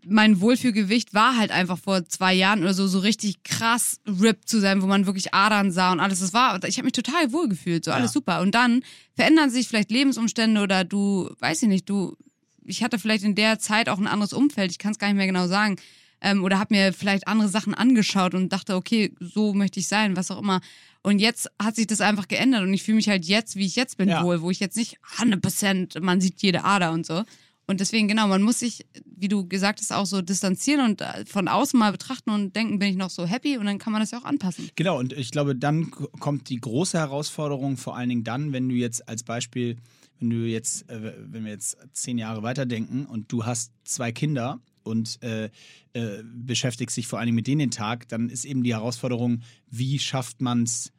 mein Wohlfühlgewicht war halt einfach vor zwei Jahren oder so so richtig krass ripped zu sein, wo man wirklich Adern sah und alles. Das war, ich habe mich total wohlgefühlt, so alles ja. super. Und dann verändern sich vielleicht Lebensumstände oder du, weiß ich nicht, du, ich hatte vielleicht in der Zeit auch ein anderes Umfeld, ich kann es gar nicht mehr genau sagen. Ähm, oder habe mir vielleicht andere Sachen angeschaut und dachte, okay, so möchte ich sein, was auch immer. Und jetzt hat sich das einfach geändert und ich fühle mich halt jetzt, wie ich jetzt bin, ja. wohl, wo ich jetzt nicht 100%, man sieht jede Ader und so. Und deswegen, genau, man muss sich, wie du gesagt hast, auch so distanzieren und äh, von außen mal betrachten und denken, bin ich noch so happy und dann kann man das ja auch anpassen. Genau, und ich glaube, dann kommt die große Herausforderung, vor allen Dingen dann, wenn du jetzt als Beispiel, wenn du jetzt, äh, wenn wir jetzt zehn Jahre weiterdenken und du hast zwei Kinder und äh, äh, beschäftigst dich vor allen Dingen mit denen den Tag, dann ist eben die Herausforderung, wie schafft man es,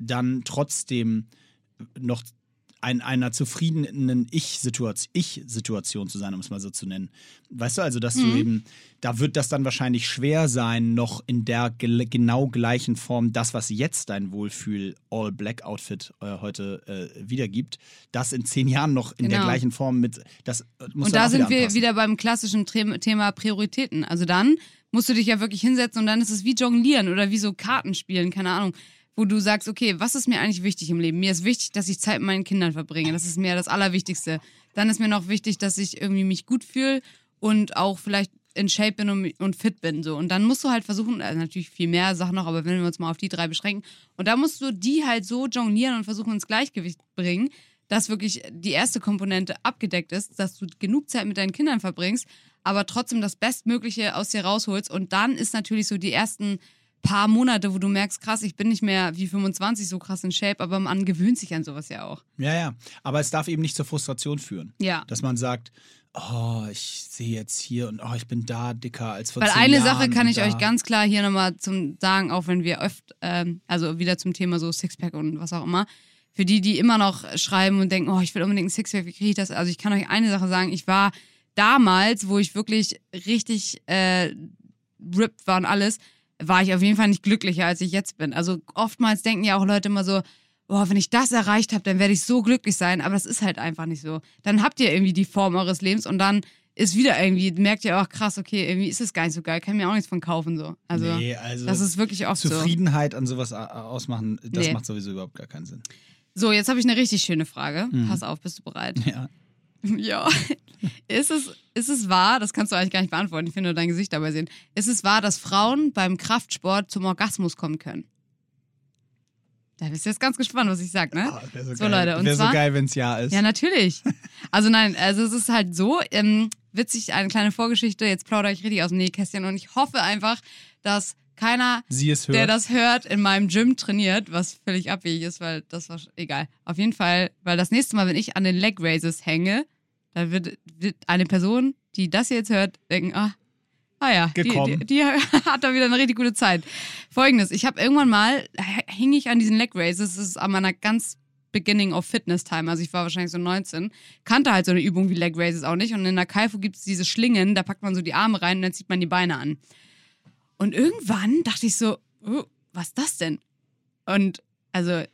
dann trotzdem noch ein, einer zufriedenen Ich-Situation Ich zu sein, um es mal so zu nennen. Weißt du, also, dass Mhm. du eben, da wird das dann wahrscheinlich schwer sein, noch in der gel- genau gleichen Form, das, was jetzt dein Wohlfühl-All-Black-Outfit äh, heute äh, wiedergibt, das in zehn Jahren noch in der Genau. gleichen Form mit, das äh, muss Und da sind wir anpassen. wieder beim klassischen Thema Prioritäten. Also dann musst du dich ja wirklich hinsetzen und dann ist es wie Jonglieren oder wie so Kartenspielen, keine Ahnung, wo du sagst, okay, was ist mir eigentlich wichtig im Leben? Mir ist wichtig, dass ich Zeit mit meinen Kindern verbringe. Das ist mir das Allerwichtigste. Dann ist mir noch wichtig, dass ich irgendwie mich gut fühle und auch vielleicht in Shape bin und, fit bin. So. Und dann musst du halt versuchen, also natürlich viel mehr Sachen noch, aber wenn wir uns mal auf die drei beschränken, und da musst du die halt so jonglieren und versuchen ins Gleichgewicht bringen, dass wirklich die erste Komponente abgedeckt ist, dass du genug Zeit mit deinen Kindern verbringst, aber trotzdem das Bestmögliche aus dir rausholst. Und dann ist natürlich so die ersten paar Monate, wo du merkst, krass, ich bin nicht mehr wie 25 so krass in Shape, aber man gewöhnt sich an sowas ja auch. Ja, ja. Aber es darf eben nicht zur Frustration führen. Ja. Dass man sagt, oh, ich sehe jetzt hier und oh, ich bin da dicker als vor Weil eine Jahren Sache kann ich da. euch ganz klar hier nochmal zum sagen, auch wenn wir öfter, ähm, also wieder zum Thema so Sixpack und was auch immer, für die, die immer noch schreiben und denken, oh, ich will unbedingt ein Sixpack, wie kriege ich das? Also ich kann euch eine Sache sagen, ich war damals, wo ich wirklich richtig äh, ripped war und alles, war ich auf jeden Fall nicht glücklicher, als ich jetzt bin. Also oftmals denken ja auch Leute immer so, boah, wenn ich das erreicht habe, dann werde ich so glücklich sein. Aber das ist halt einfach nicht so. Dann habt ihr irgendwie die Form eures Lebens und dann ist wieder irgendwie, merkt ihr auch krass, okay, irgendwie ist es gar nicht so geil, kann mir auch nichts von kaufen so. Also, nee, also das ist wirklich oft so. Zufriedenheit an sowas a- ausmachen, das Nee. macht sowieso überhaupt gar keinen Sinn. So, jetzt habe ich eine richtig schöne Frage. Mhm. Pass auf, bist du bereit? Ja. <laughs> Ja. Ist es, ist es wahr, das kannst du eigentlich gar nicht beantworten, ich finde nur dein Gesicht dabei sehen. Ist es wahr, dass Frauen beim Kraftsport zum Orgasmus kommen können? Da bist du jetzt ganz gespannt, was ich sag, ne? Ah, wär so, So, geil. Leute, und Wäre so zwar- geil, wenn es ja ist. Ja, natürlich. Also nein, also es ist halt so, ähm, witzig, eine kleine Vorgeschichte, jetzt plaudere ich richtig aus dem Nähkästchen und ich hoffe einfach, dass keiner, Sie es hört. der das hört, in meinem Gym trainiert, was völlig abwegig ist, weil das war egal. Auf jeden Fall, weil das nächste Mal, wenn ich an den Leg Raises hänge, da wird, wird eine Person, die das jetzt hört, denken, ah, ah ja, die, die, die <laughs> hat da wieder eine richtig gute Zeit. Folgendes, ich habe irgendwann mal, hing ich an diesen Leg Raises, das ist an meiner ganz Beginning of Fitness Time, also ich war wahrscheinlich so 19, kannte halt so eine Übung wie Leg Raises auch nicht und in der Kaifu gibt es diese Schlingen, da packt man so die Arme rein und dann zieht man die Beine an. Und irgendwann dachte ich so, oh, was ist das denn? Und also,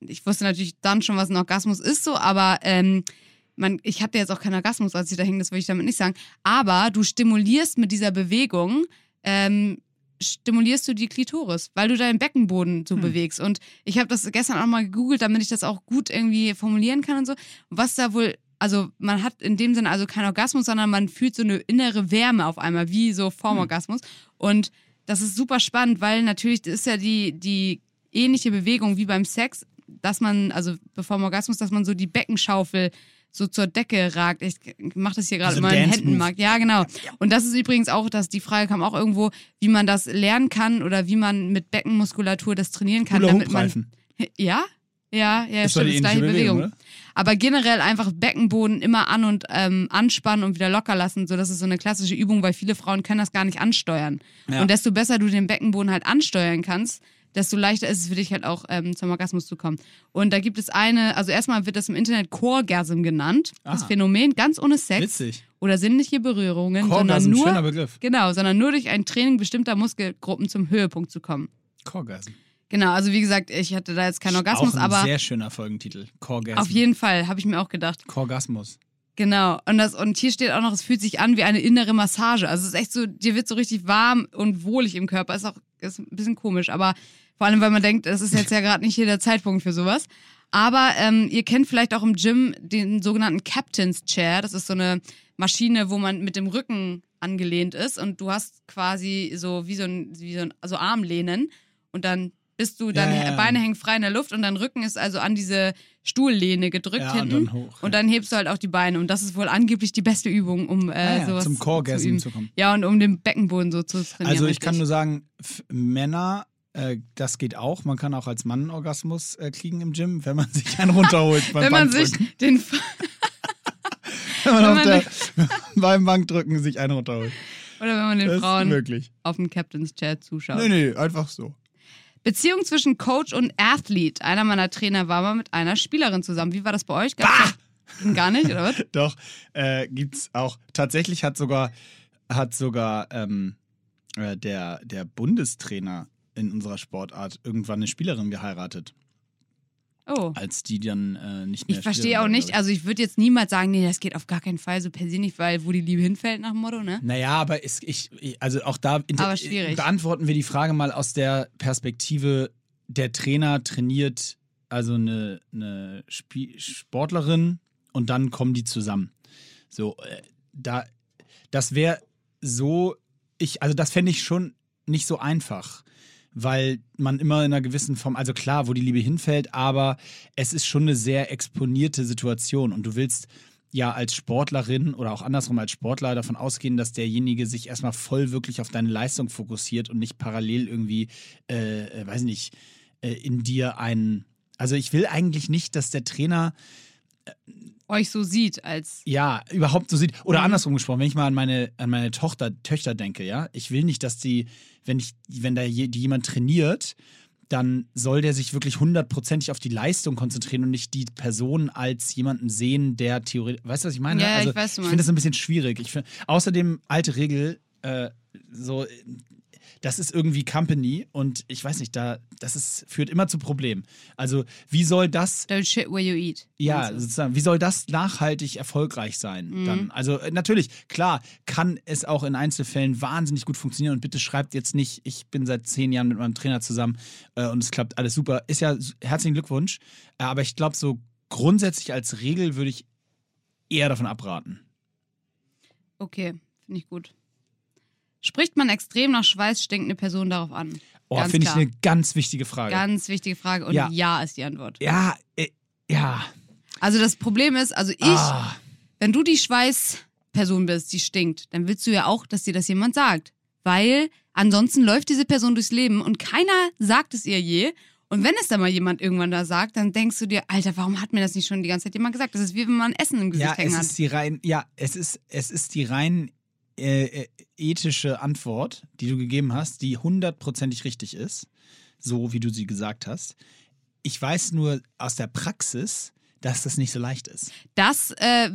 ich wusste natürlich dann schon, was ein Orgasmus ist, so, aber ähm, man, ich hatte jetzt auch keinen Orgasmus, als ich da hing, das will ich damit nicht sagen. Aber du stimulierst mit dieser Bewegung, ähm, stimulierst du die Klitoris, weil du deinen Beckenboden so Hm. bewegst. Und ich habe das gestern auch mal gegoogelt, damit ich das auch gut irgendwie formulieren kann und so. Was da wohl, also man hat in dem Sinne also keinen Orgasmus, sondern man fühlt so eine innere Wärme auf einmal, wie so vorm Hm. Orgasmus. Und das ist super spannend, weil natürlich ist ja die, die ähnliche Bewegung wie beim Sex, dass man, also bevor Orgasmus, dass man so die Beckenschaufel so zur Decke ragt. Ich mache das hier gerade So in ein meinen Dance-Move. Händen. Mag. Ja, genau. Und das ist übrigens auch, dass die Frage kam auch irgendwo, wie man das lernen kann oder wie man mit Beckenmuskulatur das trainieren kann, Hula damit man. Ja? Ja, ja, Ist doch stimmt, die ist gleiche Bewegung. Bewegung? Aber generell einfach Beckenboden immer an und ähm, anspannen und wieder locker lassen. So, das ist so eine klassische Übung, weil viele Frauen können das gar nicht ansteuern. Ja. Und desto besser du den Beckenboden halt ansteuern kannst, desto leichter ist es für dich halt auch ähm, zum Orgasmus zu kommen. Und da gibt es eine, also erstmal wird das im Internet Coregasm genannt. Das Ah. Phänomen ganz ohne Sex Witzig. oder sinnliche Berührungen, Korgasm, sondern schöner nur Begriff. genau, sondern nur durch ein Training bestimmter Muskelgruppen zum Höhepunkt zu kommen. Korgasm. Genau, also wie gesagt, ich hatte da jetzt keinen Orgasmus, auch ein aber sehr schöner Folgentitel. Korgasm. auf jeden Fall habe ich mir auch gedacht. Korgasmus. Genau. Und das und hier steht auch noch, es fühlt sich an wie eine innere Massage. Also es ist echt so, dir wird so richtig warm und wohlig im Körper. Ist auch ist ein bisschen komisch, aber vor allem, weil man denkt, das ist jetzt ja gerade nicht hier der Zeitpunkt für sowas. Aber ähm, ihr kennt vielleicht auch im Gym den sogenannten Captain's Chair. Das ist so eine Maschine, wo man mit dem Rücken angelehnt ist und du hast quasi so wie so ein, wie so ein also Armlehnen und dann bist du, deine Ja, ja. Beine hängen frei in der Luft und dein Rücken ist also an diese Stuhllehne gedrückt Ja, und hinten. dann hoch, Und dann hebst du halt auch die Beine. Und das ist wohl angeblich die beste Übung, um äh, Ah ja, sowas zum zu Korgasm üben. zu kommen. Ja, und um den Beckenboden so zu trainieren. Also ich richtig. kann nur sagen, Männer, äh, das geht auch. Man kann auch als Mann einen Orgasmus äh, kriegen im Gym, wenn man sich einen runterholt <laughs> beim Wenn man sich den. <laughs> <laughs> wenn man, wenn auf man der, beim Bankdrücken sich einen runterholt. Oder wenn man den Das Frauen auf dem Captain's Chair zuschaut. Nee, nee, einfach so. Beziehung zwischen Coach und Athlete. Einer meiner Trainer war mal mit einer Spielerin zusammen. Wie war das bei euch? Gab's Ging gar nicht, oder was? <laughs> Doch, äh, gibt's auch. Tatsächlich hat sogar, hat sogar ähm, äh, der, der Bundestrainer in unserer Sportart irgendwann eine Spielerin geheiratet, Oh. als die dann äh, nicht mehr. Ich verstehe auch nicht, also ich würde jetzt niemals sagen, nee, das geht auf gar keinen Fall so per se nicht, weil wo die Liebe hinfällt nach dem Motto, ne? Naja, aber ist, ich, also auch da beantworten wir die Frage mal aus der Perspektive, der Trainer trainiert also eine, eine Sportlerin und dann kommen die zusammen. So, äh, da, das wäre so, ich, also das fände ich schon nicht so einfach, weil man immer in einer gewissen Form, also klar, wo die Liebe hinfällt, aber es ist schon eine sehr exponierte Situation und du willst ja als Sportlerin oder auch andersrum als Sportler davon ausgehen, dass derjenige sich erstmal voll wirklich auf deine Leistung fokussiert und nicht parallel irgendwie, äh, äh, weiß nicht, äh, in dir einen. Also ich will eigentlich nicht, dass der Trainer Euch so sieht als. ja, überhaupt so sieht. Oder Mhm. andersrum gesprochen, wenn ich mal an meine, an meine Tochter, Töchter denke, ja, ich will nicht, dass die, wenn ich, wenn da je, jemand trainiert, dann soll der sich wirklich hundertprozentig auf die Leistung konzentrieren und nicht die Person als jemanden sehen, der theoretisch. Weißt du, was ich meine? Ja, also, ich du finde das ein bisschen schwierig. Ich find, außerdem, alte Regel, äh, so, das ist irgendwie Company und ich weiß nicht, da, das ist, führt immer zu Problemen. Also, wie soll das Don't shit where you eat. ja, du? sozusagen, wie soll das nachhaltig erfolgreich sein? Mhm. Dann? Also äh, natürlich, klar, kann es auch in Einzelfällen wahnsinnig gut funktionieren und bitte schreibt jetzt nicht, ich bin seit zehn Jahren mit meinem Trainer zusammen äh, und es klappt alles super. Ist ja herzlichen Glückwunsch, äh, aber ich glaube, so grundsätzlich als Regel würde ich eher davon abraten. Okay, finde ich gut. Spricht man extrem nach Schweiß stinkende Person darauf an? Oh, finde ich eine ganz wichtige Frage. Ganz wichtige Frage und Ja. ja, ist die Antwort. ja, äh, ja. Also das Problem ist, also ich, Ah, wenn du die Schweißperson bist, die stinkt, dann willst du ja auch, dass dir das jemand sagt. Weil ansonsten läuft diese Person durchs Leben und keiner sagt es ihr je. Und wenn es dann mal jemand irgendwann da sagt, dann denkst du dir, Alter, warum hat mir das nicht schon die ganze Zeit jemand gesagt? Das ist wie wenn man Essen im Gesicht ja, hängen es hat. ist die rein, ja, es ist, es ist die rein äh, äh, ethische Antwort, die du gegeben hast, die hundertprozentig richtig ist, so wie du sie gesagt hast. Ich weiß nur aus der Praxis, dass das nicht so leicht ist. Das, äh,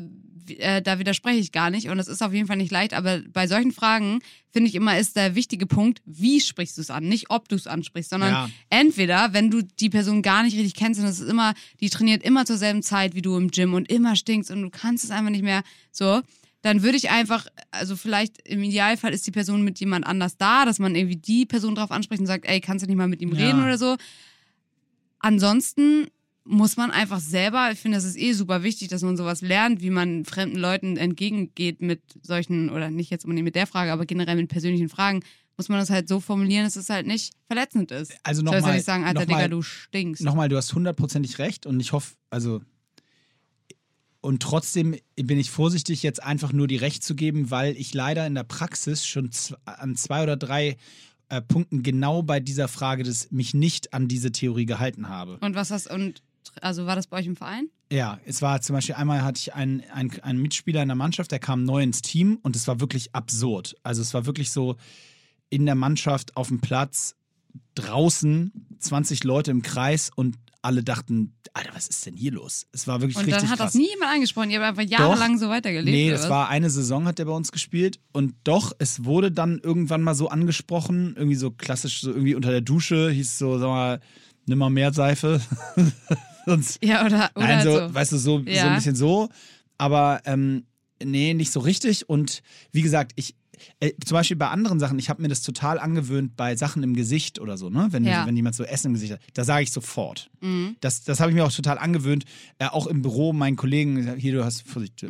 äh, da widerspreche ich gar nicht und es ist auf jeden Fall nicht leicht, aber bei solchen Fragen finde ich immer ist der wichtige Punkt, wie sprichst du es an, nicht ob du es ansprichst, sondern Ja. entweder, wenn du die Person gar nicht richtig kennst und es ist immer, die trainiert immer zur selben Zeit wie du im Gym und immer stinkst und du kannst es einfach nicht mehr so, dann würde ich einfach, also vielleicht im Idealfall ist die Person mit jemand anders da, dass man irgendwie die Person drauf anspricht und sagt, ey, kannst du nicht mal mit ihm Ja. reden oder so. Ansonsten muss man einfach selber, ich finde, das ist eh super wichtig, dass man sowas lernt, wie man fremden Leuten entgegengeht mit solchen, oder nicht jetzt unbedingt mit der Frage, aber generell mit persönlichen Fragen, muss man das halt so formulieren, dass es halt nicht verletzend ist. Also Ich nochmal, nicht sagen, Alter, noch mal- Digga, du stinkst. Nochmal, du hast hundertprozentig recht und ich hoffe, also und trotzdem bin ich vorsichtig, jetzt einfach nur die Recht zu geben, weil ich leider in der Praxis schon an zwei oder drei äh, Punkten genau bei dieser Frage des mich nicht an diese Theorie gehalten habe. Und was hast, und, also war das bei euch im Verein? Ja, es war zum Beispiel einmal hatte ich einen, einen, einen Mitspieler in der Mannschaft, der kam neu ins Team und es war wirklich absurd. Also es war wirklich so in der Mannschaft auf dem Platz draußen 20 Leute im Kreis und alle dachten, Alter, was ist denn hier los? Es war wirklich Und richtig dann hat krass. das nie jemand angesprochen, ihr habt einfach jahrelang so weitergelebt. Nee, das was? war eine Saison, hat der bei uns gespielt. Und doch, es wurde dann irgendwann mal so angesprochen, irgendwie so klassisch, so irgendwie unter der Dusche, hieß so, sag mal, nimm mal mehr Seife. <laughs> Sonst, Ja, oder, oder Nein, so, so. weißt du, so, so Ja. ein bisschen so. Aber ähm, nee, nicht so richtig. Und wie gesagt, ich, äh, zum Beispiel bei anderen Sachen, ich habe mir das total angewöhnt bei Sachen im Gesicht oder so, ne? Wenn, Ja. wenn jemand so Essen im Gesicht hat, da sage ich sofort. Mhm. Das, das habe ich mir auch total angewöhnt. Äh, auch im Büro, meinen Kollegen, hier, du hast Vorsicht. So.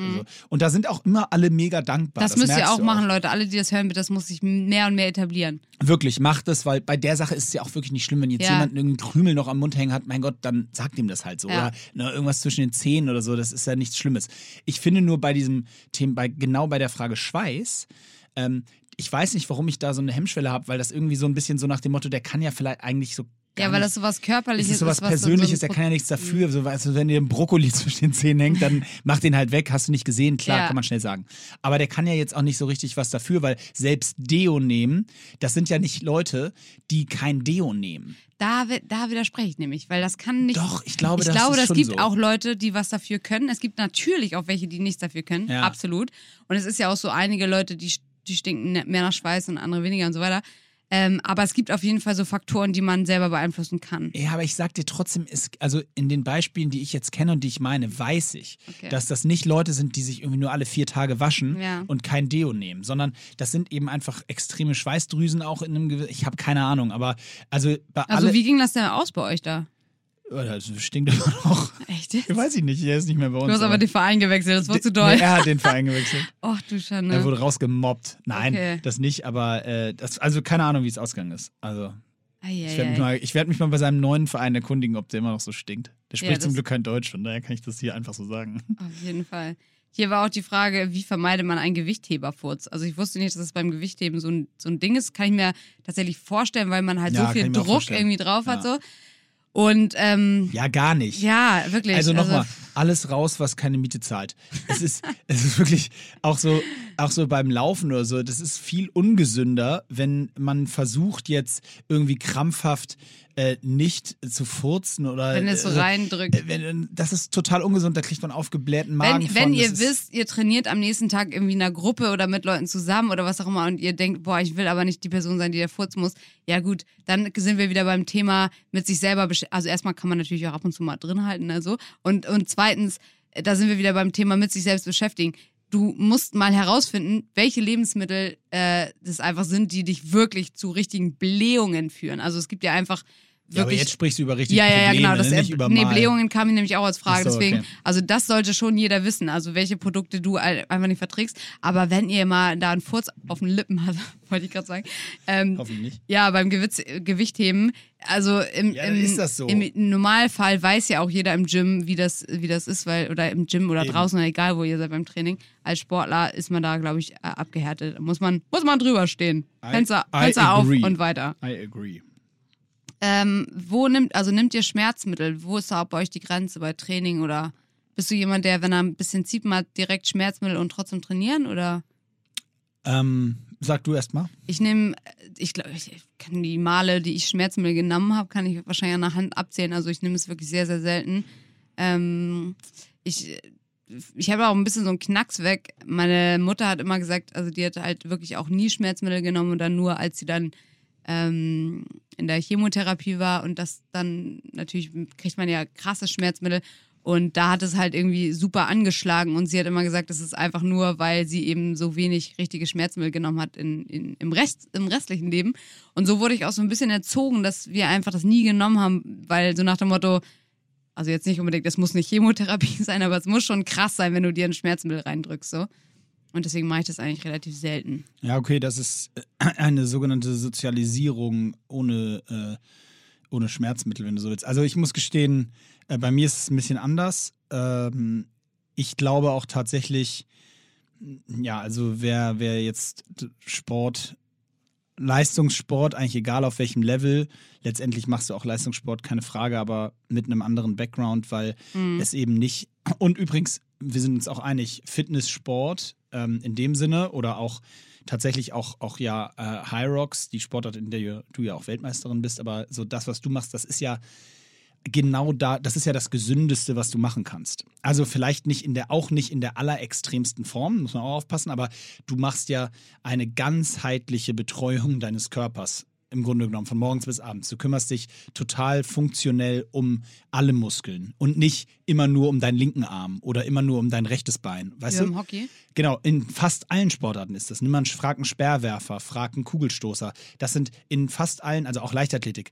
Und da sind auch immer alle mega dankbar. Mhm. Das, müsst ihr auch machen, Leute. Alle, die das hören, das muss sich mehr und mehr etablieren. Wirklich, macht es, weil bei der Sache ist es ja auch wirklich nicht schlimm, wenn jetzt Ja. jemand irgendeinen Krümel noch am Mund hängen hat, mein Gott, dann sagt ihm das halt so. Ja. Oder ne, irgendwas zwischen den Zähnen oder so, das ist ja nichts Schlimmes. Ich finde nur bei diesem Thema, bei, genau bei der Frage Schweiß, ähm, ich weiß nicht, warum ich da so eine Hemmschwelle habe, weil das irgendwie so ein bisschen so nach dem Motto, der kann ja vielleicht eigentlich so Ja, weil das sowas körperliches es ist sowas was so- Persönliches, so der kann ja nichts dafür. So, weißt du, wenn dir ein Brokkoli <laughs> zwischen den Zähnen hängt, dann mach den halt weg, hast du nicht gesehen, klar, Ja. kann man schnell sagen. Aber der kann ja jetzt auch nicht so richtig was dafür, weil selbst Deo nehmen, das sind ja nicht Leute, die kein Deo nehmen. Da, da widerspreche ich nämlich, weil das kann nicht. Doch, ich glaube, ich das glaube, ist es schon gibt so. auch Leute, die was dafür können. Es gibt natürlich auch welche, die nichts dafür können. Ja. Absolut. Und es ist ja auch so einige Leute, die, die stinken ne- mehr nach Schweiß und andere weniger und so weiter. Ähm, aber es gibt auf jeden Fall so Faktoren, die man selber beeinflussen kann. Ja, aber ich sag dir trotzdem, ist, also in den Beispielen, die ich jetzt kenne und die ich meine, weiß ich, Okay. dass das nicht Leute sind, die sich irgendwie nur alle vier Tage waschen Ja. und kein Deo nehmen, sondern das sind eben einfach extreme Schweißdrüsen auch in einem gewissen, ich habe keine Ahnung, aber also bei Also, wie ging das denn aus bei euch da? Das stinkt immer noch. Echt? jetzt? Weiß ich nicht, er ist nicht mehr bei uns. Du hast aber den Verein gewechselt, das war zu doll. Nee, er hat den Verein gewechselt. <laughs> Ach du Schande. Er wurde rausgemobbt. Nein, Okay. das nicht, aber äh, das, also keine Ahnung, wie es ausgegangen ist. Also ich werde mich, Eieiei. mal- ich werd mich mal bei seinem neuen Verein erkundigen, ob der immer noch so stinkt. Der Ja, spricht zum das- Glück kein Deutsch, von daher kann ich das hier einfach so sagen. <laughs> Auf jeden Fall. Hier war auch die Frage, wie vermeidet man einen Gewichtheberfurz? Also ich wusste nicht, dass es beim Gewichtheben so ein, so ein Ding ist. Kann ich mir tatsächlich vorstellen, weil man halt Ja, so viel Druck irgendwie drauf hat. Ja. So. Und ähm, Ja, gar nicht. ja, wirklich. Also nochmal, alles raus, was keine Miete zahlt. Es ist, <laughs> es ist wirklich auch so, auch so beim Laufen oder so, das ist viel ungesünder, wenn man versucht jetzt irgendwie krampfhaft äh, nicht zu furzen oder wenn es so äh, reindrückt. äh, wenn, das ist total ungesund, da kriegt man aufgeblähten Magen Wenn, wenn von. ihr Das ist- wisst, ihr trainiert am nächsten Tag irgendwie in einer Gruppe oder mit Leuten zusammen oder was auch immer und ihr denkt, boah, ich will aber nicht die Person sein, die der furzen muss, ja gut, dann sind wir wieder beim Thema mit sich selber Also erstmal kann man natürlich auch ab und zu mal drin halten, also. Und, und zweitens, äh, da sind wir wieder beim Thema mit sich selbst beschäftigen. Du musst mal herausfinden, welche Lebensmittel äh, das einfach sind, die dich wirklich zu richtigen Blähungen führen. Also es gibt ja einfach wirklich. ja, aber jetzt sprichst du über richtig Ja, ja, ja, Probleme, genau. Das, ne? nicht über nee. Blähungen kam mir nämlich auch als Frage. So, deswegen, okay. also das sollte schon jeder wissen, also welche Produkte du einfach nicht verträgst. Aber wenn ihr mal da einen Furz auf den Lippen habt, <laughs> wollte ich gerade sagen, ähm, Hoffentlich nicht. ja, beim Gewitz, Gewichtheben, also im, Ja, im, ist das so. im Normalfall weiß ja auch jeder im Gym, wie das, wie das ist, weil, oder im Gym oder Eben. draußen, oder egal wo ihr seid beim Training. Als Sportler ist man da, glaube ich, äh, abgehärtet. Muss man, muss man drüber stehen. I- Fenster, I Fenster auf und weiter. I agree. Ähm, wo nimmt, also nimmt ihr Schmerzmittel? Wo ist da bei euch die Grenze bei Training oder bist du jemand, der, wenn er ein bisschen zieht, mal direkt Schmerzmittel und trotzdem trainieren oder? Ähm, sag du erst mal. Ich nehme, ich glaube, ich kann die Male, die ich Schmerzmittel genommen habe, kann ich wahrscheinlich an der Hand abzählen. Also ich nehme es wirklich sehr, sehr selten. Ähm, ich ich habe auch ein bisschen so einen Knacks weg. Meine Mutter hat immer gesagt, also die hat halt wirklich auch nie Schmerzmittel genommen und dann nur, als sie dann ähm, in der Chemotherapie war und das dann natürlich kriegt man ja krasse Schmerzmittel und da hat es halt irgendwie super angeschlagen und sie hat immer gesagt, das ist einfach nur, weil sie eben so wenig richtige Schmerzmittel genommen hat in, in, im, Rest, im restlichen Leben. Und so wurde ich auch so ein bisschen erzogen, dass wir einfach das nie genommen haben, weil so nach dem Motto, also jetzt nicht unbedingt, es muss nicht Chemotherapie <laughs> sein, aber es muss schon krass sein, wenn du dir ein Schmerzmittel reindrückst. So. Und deswegen mache ich das eigentlich relativ selten. Ja, okay, das ist äh, <clears throat> eine sogenannte Sozialisierung ohne, äh, ohne Schmerzmittel, wenn du so willst. Also ich muss gestehen, äh, bei mir ist es ein bisschen anders. Ähm, ich glaube auch tatsächlich, ja, also wer, wer jetzt Sport, Leistungssport, eigentlich egal auf welchem Level, letztendlich machst du auch Leistungssport, keine Frage, aber mit einem anderen Background, weil Mhm. es eben nicht. Und übrigens, wir sind uns auch einig, Fitnesssport ähm, in dem Sinne oder auch tatsächlich auch, auch ja äh, High Rocks, die Sportart, in der du ja auch Weltmeisterin bist, aber so das, was du machst, das ist ja genau da, das ist ja das Gesündeste, was du machen kannst. Also vielleicht nicht in der, auch nicht in der allerextremsten Form, muss man auch aufpassen, aber du machst ja eine ganzheitliche Betreuung deines Körpers. Im Grunde genommen, von morgens bis abends. Du kümmerst dich total funktionell um alle Muskeln und nicht immer nur um deinen linken Arm oder immer nur um dein rechtes Bein. Weißt Wie du? im Hockey. Genau, in fast allen Sportarten ist das. Nimm mal einen, frag einen Sperrwerfer, frag einen Kugelstoßer. Das sind in fast allen, also auch Leichtathletik,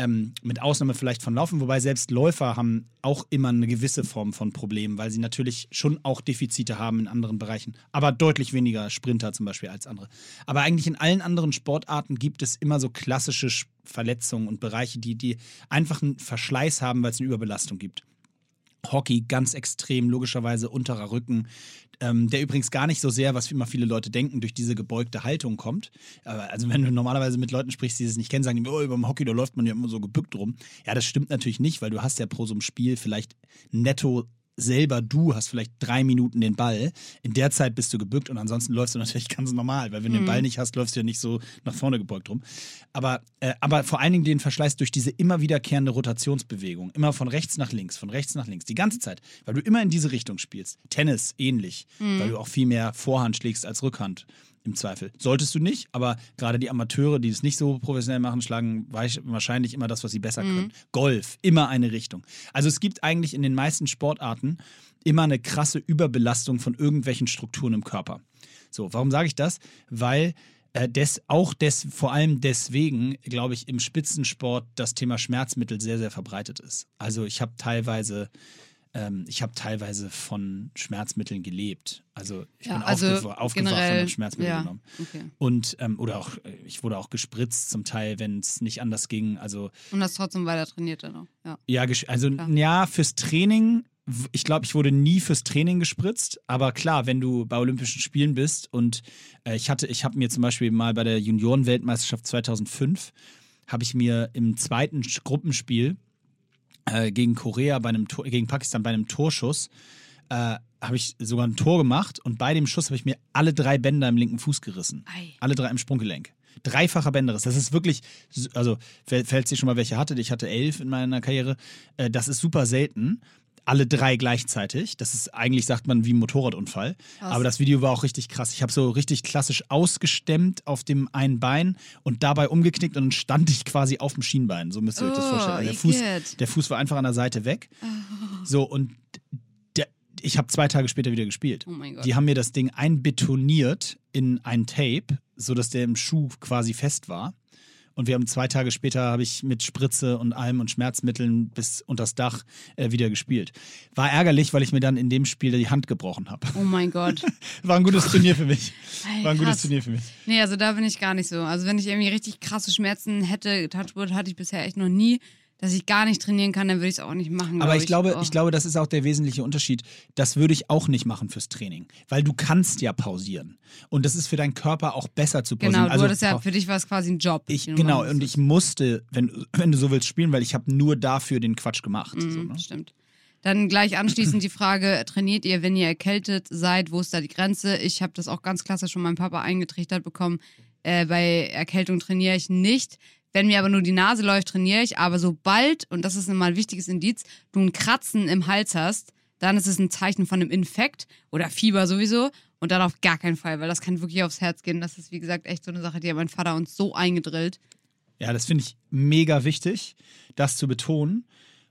ähm, mit Ausnahme vielleicht von Laufen, wobei selbst Läufer haben auch immer eine gewisse Form von Problemen, weil sie natürlich schon auch Defizite haben in anderen Bereichen, aber deutlich weniger Sprinter zum Beispiel als andere. Aber eigentlich in allen anderen Sportarten gibt es immer so klassische Sch- Verletzungen und Bereiche, die, die einfach einen Verschleiß haben, weil es eine Überbelastung gibt. Hockey ganz extrem, logischerweise unterer Rücken, ähm, der übrigens gar nicht so sehr, was immer viele Leute denken, durch diese gebeugte Haltung kommt. Also wenn du normalerweise mit Leuten sprichst, die es nicht kennen, sagen die, oh, beim Hockey, da läuft man ja immer so gebückt rum. Ja, das stimmt natürlich nicht, weil du hast ja pro so einem Spiel vielleicht netto selber du hast vielleicht drei Minuten den Ball. In der Zeit bist du gebückt und ansonsten läufst du <laughs> natürlich ganz normal, weil wenn du den Ball nicht hast, läufst du ja nicht so nach vorne gebeugt rum. Aber, äh, aber vor allen Dingen den Verschleiß durch diese immer wiederkehrende Rotationsbewegung. Immer von rechts nach links, von rechts nach links. Die ganze Zeit, weil du immer in diese Richtung spielst. Tennis ähnlich, weil du auch viel mehr Vorhand schlägst als Rückhand im Zweifel. Solltest du nicht, aber gerade die Amateure, die es nicht so professionell machen, schlagen wahrscheinlich immer das, was sie besser können. Golf, immer eine Richtung. Also es gibt eigentlich in den meisten Sportarten immer eine krasse Überbelastung von irgendwelchen Strukturen im Körper. So, warum sage ich das? Weil äh, des, auch des, vor allem deswegen, glaube ich, im Spitzensport das Thema Schmerzmittel sehr, sehr verbreitet ist. Also ich habe teilweise ähm, ich habe teilweise von Schmerzmitteln gelebt. Also ich Ja, bin also aufgewa aufgewacht und habe Schmerzmittel ja, genommen. okay. Und ähm, oder auch, äh, ich wurde auch gespritzt zum Teil, wenn es nicht anders ging. Also Und hast trotzdem weiter trainiert dann noch. Ja. ja, also Klar. ja, fürs Training, ich glaube, ich wurde nie fürs Training gespritzt, aber klar, wenn du bei Olympischen Spielen bist und äh, ich hatte, ich habe mir zum Beispiel mal bei der Junioren-Weltmeisterschaft 2005, habe ich mir im zweiten Gruppenspiel äh, gegen Korea bei einem Tor, gegen Pakistan bei einem Torschuss äh, habe ich sogar ein Tor gemacht und bei dem Schuss habe ich mir alle drei Bänder im linken Fuß gerissen. Ei. Alle drei im Sprunggelenk. Dreifacher Bänderriss. Das ist wirklich, also fällt falls ihr schon mal welche hattet, ich hatte elf in meiner Karriere, äh, das ist super selten. Alle drei gleichzeitig. Das ist eigentlich, sagt man, wie ein Motorradunfall. Krass. Aber das Video war auch richtig krass. Ich habe so richtig klassisch ausgestemmt auf dem einen Bein und dabei umgeknickt und dann stand ich quasi auf dem Schienbein. So müsst ihr euch das Oh, vorstellen. Der, Fuß, der Fuß war einfach an der Seite weg. So, und der, ich habe zwei Tage später wieder gespielt. Oh mein Gott. Die haben mir das Ding einbetoniert in ein Tape, sodass der im Schuh quasi fest war. Und wir haben zwei Tage später habe ich mit Spritze und allem und Schmerzmitteln bis unters Dach äh, wieder gespielt. War ärgerlich, weil ich mir dann in dem Spiel die Hand gebrochen habe. Oh mein Gott. <laughs> War ein gutes Turnier für mich. Ey, War ein gutes. Turnier für mich. Nee, also da bin ich gar nicht so. Also wenn ich irgendwie richtig krasse Schmerzen hätte, Touchwood hatte ich bisher echt noch nie, dass ich gar nicht trainieren kann, dann würde ich es auch nicht machen. Aber glaub ich glaube, Oh. ich glaube, das ist auch der wesentliche Unterschied. Das würde ich auch nicht machen fürs Training, weil du kannst ja pausieren und das ist für deinen Körper auch besser zu pausieren. Genau, du also, hattest ja, für dich war es quasi ein Job. ich genau und ich musste, wenn wenn du so willst, spielen, weil ich habe nur dafür den Quatsch gemacht. So, Mhm, ne? Stimmt. Dann gleich anschließend die Frage, trainiert ihr, wenn ihr erkältet seid? Wo ist da die Grenze? Ich habe das auch ganz klassisch von meinem Papa eingetrichtert bekommen. Äh, bei Erkältung trainiere ich nicht. Wenn mir aber nur die Nase läuft, trainiere ich. Aber sobald, und das ist immer ein wichtiges Indiz, du ein Kratzen im Hals hast, dann ist es ein Zeichen von einem Infekt oder Fieber sowieso. Und dann auf gar keinen Fall, weil das kann wirklich aufs Herz gehen. Das ist, wie gesagt, echt so eine Sache, die hat mein Vater uns so eingedrillt. Ja, das finde ich mega wichtig, das zu betonen.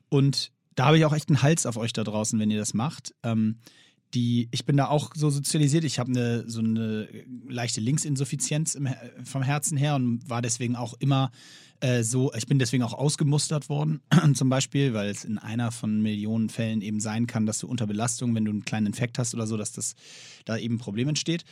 Und da habe ich auch echt einen Hals auf euch da draußen, wenn ihr das macht. Ähm, die, ich bin da auch so sozialisiert. Ich habe eine, so eine leichte Linksinsuffizienz im, vom Herzen her und war deswegen auch immer äh, so, ich bin deswegen auch ausgemustert worden, <clears throat> zum Beispiel, weil es in einer von Millionen Fällen eben sein kann, dass du unter Belastung, wenn du einen kleinen Infekt hast oder so, dass das da eben ein Problem entsteht.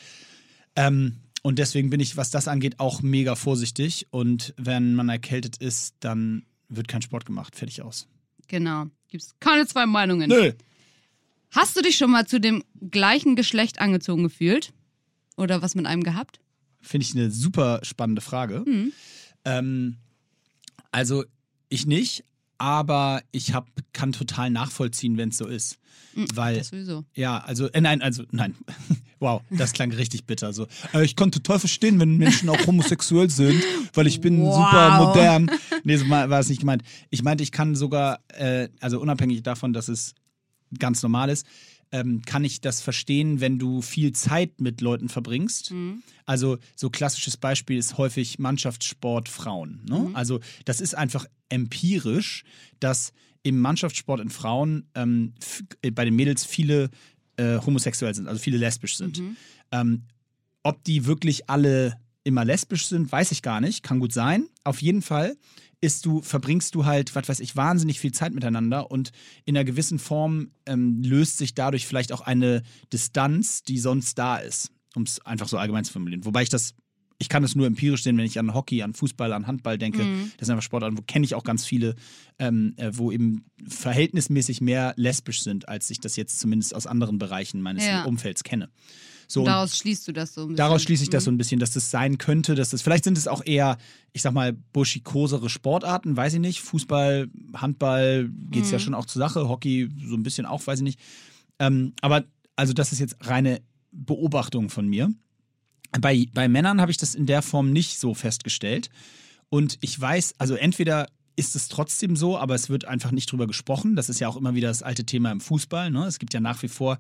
Ähm, und deswegen bin ich, was das angeht, auch mega vorsichtig. Und wenn man erkältet ist, dann wird kein Sport gemacht. Fertig aus. Genau. Gibt es keine zwei Meinungen. Nö. Hast du dich schon mal zu dem gleichen Geschlecht angezogen gefühlt? Oder was mit einem gehabt? Finde ich eine super spannende Frage. Mhm. Ähm, also ich nicht, aber ich hab, kann total nachvollziehen, wenn es so ist. Weil, Mhm. Das sowieso. ja, also, äh, nein, also, nein. <laughs> Wow, das klang richtig bitter. So, äh, ich kann total verstehen, wenn Menschen auch homosexuell sind, weil ich bin Wow. super modern. Nee, so war war es nicht gemeint. Ich meinte, ich kann sogar, äh, also unabhängig davon, dass es ganz normal ist, ähm, kann ich das verstehen, wenn du viel Zeit mit Leuten verbringst. Also so klassisches Beispiel ist häufig Mannschaftssport Frauen. Ne? Also das ist einfach empirisch, dass im Mannschaftssport in Frauen ähm, äh, bei den Mädels viele äh, homosexuell sind, also viele lesbisch sind. Ähm, ob die wirklich alle immer lesbisch sind, weiß ich gar nicht. Kann gut sein. Auf jeden Fall ist du, verbringst du halt, was weiß ich, wahnsinnig viel Zeit miteinander und in einer gewissen Form ähm, löst sich dadurch vielleicht auch eine Distanz, die sonst da ist, um es einfach so allgemein zu formulieren. Wobei ich das ich kann es nur empirisch sehen, wenn ich an Hockey, an Fußball, an Handball denke. Mhm. Das sind einfach Sportarten, wo kenne ich auch ganz viele, ähm, äh, wo eben verhältnismäßig mehr lesbisch sind, als ich das jetzt zumindest aus anderen Bereichen meines Ja. Umfelds kenne. So, daraus schließt du das so ein bisschen. daraus schließe ich das so Mhm. ein bisschen, dass das sein könnte, dass das, vielleicht sind es auch eher, ich sag mal, buschikosere Sportarten, weiß ich nicht. Fußball, Handball geht es ja Mhm. schon auch zur Sache, Hockey so ein bisschen auch, weiß ich nicht. Ähm, aber also das ist jetzt reine Beobachtung von mir. Bei, bei Männern habe ich das in der Form nicht so festgestellt. Und ich weiß, also entweder ist es trotzdem so, aber es wird einfach nicht drüber gesprochen. Das ist ja auch immer wieder das alte Thema im Fußball. Ne? Es gibt ja nach wie vor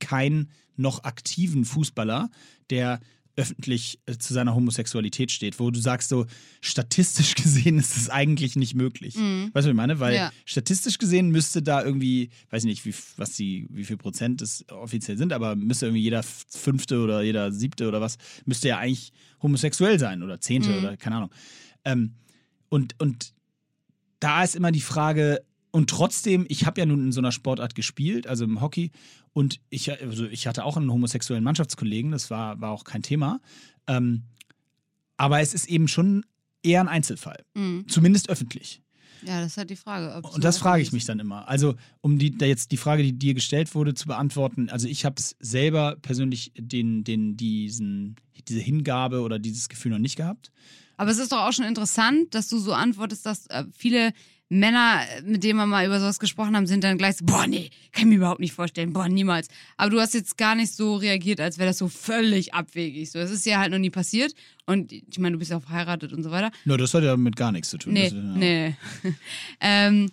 keinen noch aktiven Fußballer, der öffentlich äh, zu seiner Homosexualität steht, wo du sagst so, statistisch <laughs> gesehen ist es eigentlich nicht möglich. Mhm. Weißt du, was ich meine? Weil Ja. statistisch gesehen müsste da irgendwie, weiß ich nicht, wie, was die, wie viel Prozent es offiziell sind, aber müsste irgendwie jeder fünfte oder jeder siebte oder was, müsste ja eigentlich homosexuell sein oder zehnte Mhm. oder keine Ahnung. Ähm, und, und da ist immer die Frage, und trotzdem, ich habe ja nun in so einer Sportart gespielt, also im Hockey, und ich, also ich hatte auch einen homosexuellen Mannschaftskollegen, das war, war auch kein Thema. Ähm, aber es ist eben schon eher ein Einzelfall, Mhm. zumindest öffentlich. Ja, das ist halt die Frage. Und das frage ich mich dann immer. Also, um die, da jetzt die Frage, die dir gestellt wurde, zu beantworten. Also, ich habe es selber persönlich den, den, diesen, diese Hingabe oder dieses Gefühl noch nicht gehabt. Aber es ist doch auch schon interessant, dass du so antwortest, dass äh, viele Männer, mit denen wir mal über sowas gesprochen haben, sind dann gleich so, boah, nee, kann ich mir überhaupt nicht vorstellen, boah, niemals. Aber du hast jetzt gar nicht so reagiert, als wäre das so völlig abwegig. So, das ist ja halt noch nie passiert. Und ich meine, du bist ja auch verheiratet und so weiter. No, das hat ja mit gar nichts zu tun. Nee, das, ja- nee. <laughs> ähm,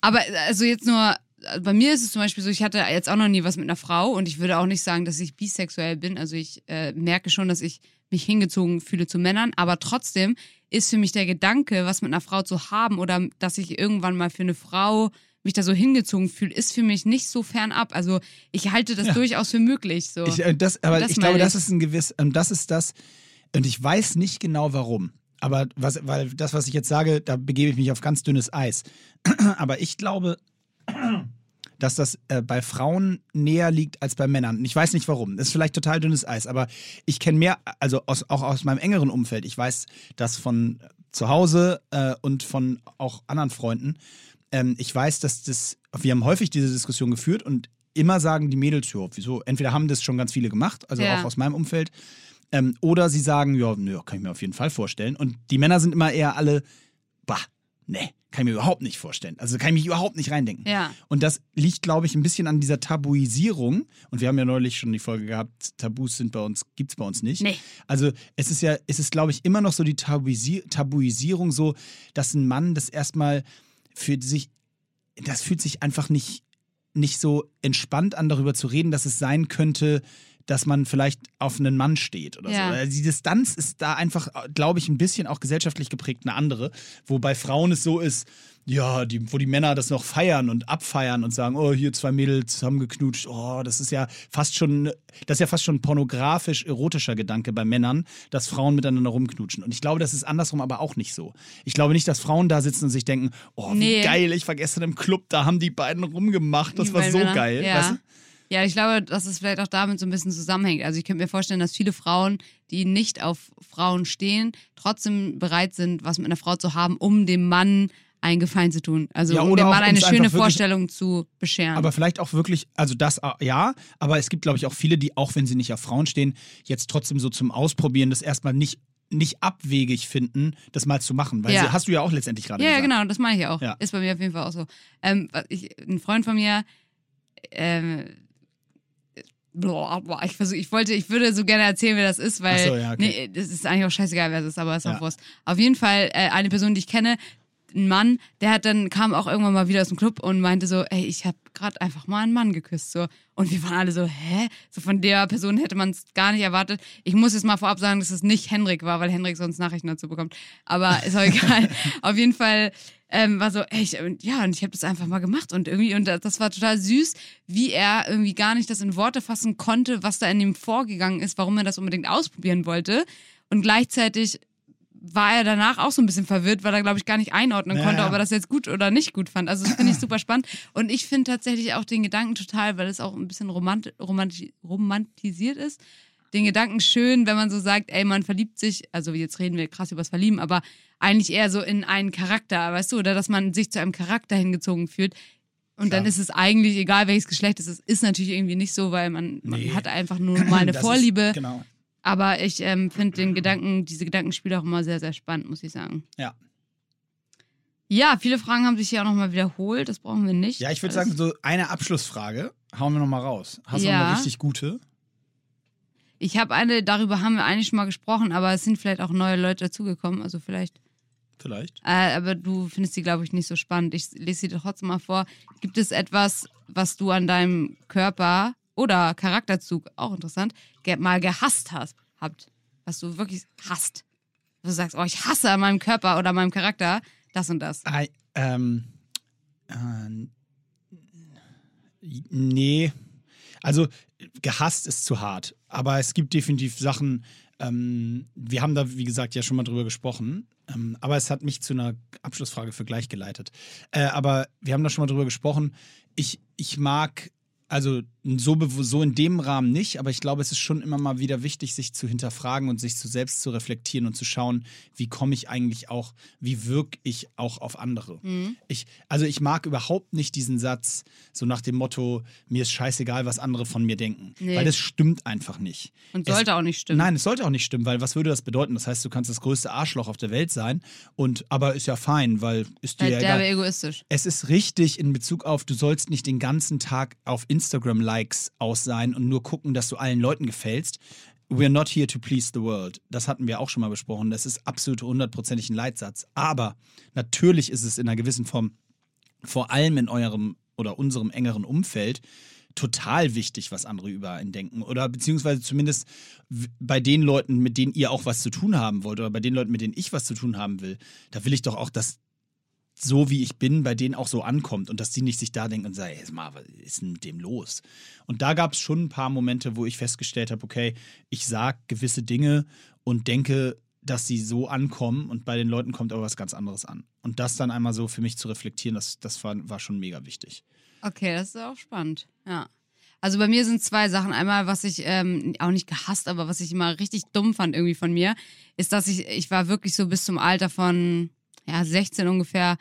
aber also jetzt nur, bei mir ist es zum Beispiel so, ich hatte jetzt auch noch nie was mit einer Frau und ich würde auch nicht sagen, dass ich bisexuell bin. Also ich äh, merke schon, dass ich mich hingezogen fühle zu Männern, aber trotzdem ist für mich der Gedanke, was mit einer Frau zu haben oder dass ich irgendwann mal für eine Frau mich da so hingezogen fühle, ist für mich nicht so fernab. Also ich halte das Ja. durchaus für möglich. So. Ich, äh, das, aber Das ich glaube, meine das ich. ist ein gewiss, ähm, das ist das, und ich weiß nicht genau warum. Aber was, weil das, was ich jetzt sage, da begebe ich mich auf ganz dünnes Eis. <clears throat> aber ich glaube, <clears throat> dass das äh, bei Frauen näher liegt als bei Männern. Ich weiß nicht warum. Das ist vielleicht total dünnes Eis, aber ich kenne mehr, also aus, auch aus meinem engeren Umfeld. Ich weiß das von zu Hause äh, und von auch anderen Freunden. Ähm, ich weiß, dass das, wir haben häufig diese Diskussion geführt und immer sagen die Mädels, ja, wieso? Entweder haben das schon ganz viele gemacht, also Ja. auch aus meinem Umfeld, ähm, oder sie sagen, ja, nö, kann ich mir auf jeden Fall vorstellen. Und die Männer sind immer eher alle, bah, nee, kann ich mir überhaupt nicht vorstellen. Also kann ich mich überhaupt nicht reindenken. Ja. Und das liegt, glaube ich, ein bisschen an dieser Tabuisierung. Und wir haben ja neulich schon die Folge gehabt, Tabus sind bei uns, gibt's bei uns nicht. Nee. Also es ist ja, es ist, glaube ich, immer noch so die Tabuisi Tabuisierung so, dass ein Mann das erstmal für sich, das fühlt sich einfach nicht, nicht so entspannt an, darüber zu reden, dass es sein könnte, dass man vielleicht auf einen Mann steht oder Ja. so. Also die Distanz ist da einfach, glaube ich, ein bisschen auch gesellschaftlich geprägt eine andere. Wo bei Frauen es so ist, ja, die, wo die Männer das noch feiern und abfeiern und sagen, oh, hier zwei Mädels haben geknutscht. Oh, das ist ja fast schon, das ist ja fast schon ein pornografisch erotischer Gedanke bei Männern, dass Frauen miteinander rumknutschen. Und ich glaube, das ist andersrum aber auch nicht so. Ich glaube nicht, dass Frauen da sitzen und sich denken, oh, wie Nee. geil, ich war gestern im Club, da haben die beiden rumgemacht, das Die war so Männer. geil. Ja. Weißt du? Ja, ich glaube, dass es vielleicht auch damit so ein bisschen zusammenhängt. Also ich könnte mir vorstellen, dass viele Frauen, die nicht auf Frauen stehen, trotzdem bereit sind, was mit einer Frau zu haben, um dem Mann einen Gefallen zu tun. Also Ja, um dem Mann eine schöne Vorstellung zu bescheren. Aber vielleicht auch wirklich, also das äh, ja, aber es gibt, glaube ich, auch viele, die, auch wenn sie nicht auf Frauen stehen, jetzt trotzdem so zum Ausprobieren das erstmal nicht, nicht abwegig finden, das mal zu machen. Weil Ja. sie, hast du ja auch letztendlich gerade ja, ja, gesagt. genau, das meine ich auch. Ja. Ist bei mir auf jeden Fall auch so. Ähm, ich, ein Freund von mir, ähm, boah, boah, ich versuch, ich wollte, ich würde so gerne erzählen, wer das ist, weil Ach so, ja, okay. nee, das ist eigentlich auch scheißegal, wer das ist, aber ist auch Ja. Wurst. Auf jeden Fall äh, eine Person, die ich kenne, ein Mann, der hat dann kam auch irgendwann mal wieder aus dem Club und meinte so, ey, ich habe gerade einfach mal einen Mann geküsst so und wir waren alle so, hä? So von der Person hätte man es gar nicht erwartet. Ich muss jetzt mal vorab sagen, dass es nicht Henrik war, weil Henrik sonst Nachrichten dazu bekommt. Aber ist auch <laughs> egal. Auf jeden Fall ähm, war so, ey, ich, ja, und ich habe das einfach mal gemacht und irgendwie, und das war total süß, wie er irgendwie gar nicht das in Worte fassen konnte, was da in ihm vorgegangen ist, warum er das unbedingt ausprobieren wollte. Und gleichzeitig war er danach auch so ein bisschen verwirrt, weil er, glaube ich, gar nicht einordnen Ja, konnte, ob er das jetzt gut oder nicht gut fand. Also das finde ich <laughs> super spannend. Und ich finde tatsächlich auch den Gedanken total, weil es auch ein bisschen romant romanti romantisiert ist, den Gedanken schön, wenn man so sagt, ey, man verliebt sich, also jetzt reden wir krass übers Verlieben, aber eigentlich eher so in einen Charakter, weißt du, oder dass man sich zu einem Charakter hingezogen fühlt. Und Klar. dann ist es eigentlich, egal welches Geschlecht es ist, ist natürlich irgendwie nicht so, weil man, man Nee. hat einfach nur mal <clears throat> eine Das Vorliebe. Ist, genau. Aber ich ähm, finde den Gedanken, diese Gedankenspiele auch immer sehr, sehr spannend, muss ich sagen. Ja. Ja, viele Fragen haben sich hier auch nochmal wiederholt, das brauchen wir nicht. Ja, ich würde sagen, so eine Abschlussfrage hauen wir nochmal raus. Hast du Ja. noch eine richtig gute? Ich habe eine, darüber haben wir eigentlich schon mal gesprochen, aber es sind vielleicht auch neue Leute dazugekommen, also vielleicht. Vielleicht. Äh, aber du findest die, glaube ich, nicht so spannend. Ich lese sie dir trotzdem mal vor. Gibt es etwas, was du an deinem Körper oder Charakterzug, auch interessant, mal gehasst hast, habt? Was du wirklich hasst? Du sagst, oh, ich hasse an meinem Körper oder meinem Charakter das und das. Ei, ähm, äh, nee. Also gehasst ist zu hart. Aber es gibt definitiv Sachen, ähm, wir haben da, wie gesagt, ja schon mal drüber gesprochen. Ähm, aber es hat mich zu einer Abschlussfrage für gleich geleitet. Äh, aber wir haben da schon mal drüber gesprochen. Ich, ich mag, also so, so in dem Rahmen nicht, aber ich glaube, es ist schon immer mal wieder wichtig, sich zu hinterfragen und sich zu selbst zu reflektieren und zu schauen, wie komme ich eigentlich auch, wie wirke ich auch auf andere. Mhm. Ich, also ich mag überhaupt nicht diesen Satz, so nach dem Motto, mir ist scheißegal, was andere von mir denken. Nee. Weil das stimmt einfach nicht. Und Es- sollte auch nicht stimmen. Nein, es sollte auch nicht stimmen, weil was würde das bedeuten? Das heißt, du kannst das größte Arschloch auf der Welt sein und aber ist ja fein, weil ist dir ja egal. egoistisch. Es ist richtig in Bezug auf, du sollst nicht den ganzen Tag auf Instagram-Likes aus sein und nur gucken, dass du allen Leuten gefällst. We're not here to please the world. Das hatten wir auch schon mal besprochen. Das ist absolut hundertprozentig ein Leitsatz. Aber natürlich ist es in einer gewissen Form, vor allem in eurem oder unserem engeren Umfeld, total wichtig, was andere über einen denken. Oder beziehungsweise zumindest bei den Leuten, mit denen ihr auch was zu tun haben wollt, oder bei den Leuten, mit denen ich was zu tun haben will, da will ich doch auch, dass so wie ich bin, bei denen auch so ankommt und dass die nicht sich da denken und sagen, hey, mal, was ist denn mit dem los? Und da gab es schon ein paar Momente, wo ich festgestellt habe, okay, ich sage gewisse Dinge und denke, dass sie so ankommen und bei den Leuten kommt aber was ganz anderes an. Und das dann einmal so für mich zu reflektieren, das, das war, war schon mega wichtig. Okay, das ist auch spannend. Ja. Also bei mir sind zwei Sachen. Einmal, was ich ähm, auch nicht gehasst, aber was ich immer richtig dumm fand irgendwie von mir, ist, dass ich, ich war wirklich so bis zum Alter von ja, 16 ungefähr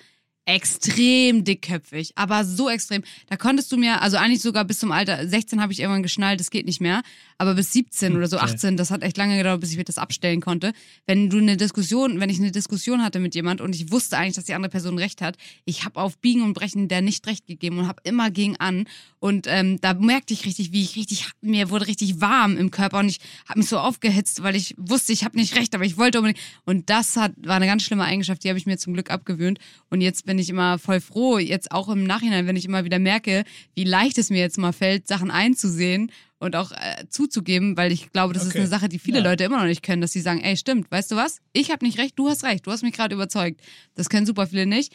extrem dickköpfig, aber so extrem. Da konntest du mir, also eigentlich sogar bis zum Alter 16 habe ich irgendwann geschnallt, das geht nicht mehr, aber bis 17 oder so Okay. 18, das hat echt lange gedauert, bis ich mir das abstellen konnte. Wenn du eine Diskussion, wenn ich eine Diskussion hatte mit jemand und ich wusste eigentlich, dass die andere Person recht hat, ich habe auf Biegen und Brechen der nicht recht gegeben und habe immer gegen an und ähm, da merkte ich richtig, wie ich richtig, mir wurde richtig warm im Körper und ich habe mich so aufgehitzt, weil ich wusste, ich habe nicht recht, aber ich wollte unbedingt und das hat, war eine ganz schlimme Eigenschaft, die habe ich mir zum Glück abgewöhnt und jetzt bin ich immer voll froh, jetzt auch im Nachhinein, wenn ich immer wieder merke, wie leicht es mir jetzt mal fällt, Sachen einzusehen und auch äh, zuzugeben, weil ich glaube, das ist Okay. eine Sache, die viele Ja. Leute immer noch nicht können, dass sie sagen, ey, stimmt, weißt du was? Ich habe nicht recht, du hast recht, du hast mich gerade überzeugt. Das können super viele nicht.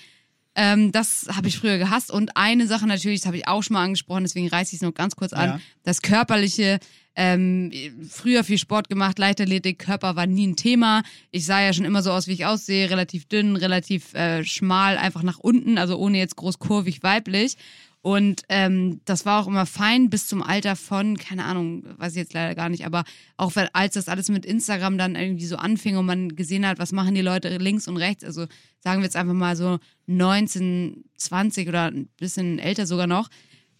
Ähm, das habe ich früher gehasst. Und eine Sache natürlich, das habe ich auch schon mal angesprochen, deswegen reiße ich es nur ganz kurz an. Ja. Das Körperliche, ähm, früher viel Sport gemacht, Leichtathletik, Körper war nie ein Thema. Ich sah ja schon immer so aus, wie ich aussehe, relativ dünn, relativ äh, schmal, einfach nach unten, also ohne jetzt groß kurvig weiblich. Und ähm, das war auch immer fein bis zum Alter von, keine Ahnung, weiß ich jetzt leider gar nicht, aber auch wenn, als das alles mit Instagram dann irgendwie so anfing und man gesehen hat, was machen die Leute links und rechts, also sagen wir jetzt einfach mal so 19, 20 oder ein bisschen älter sogar noch,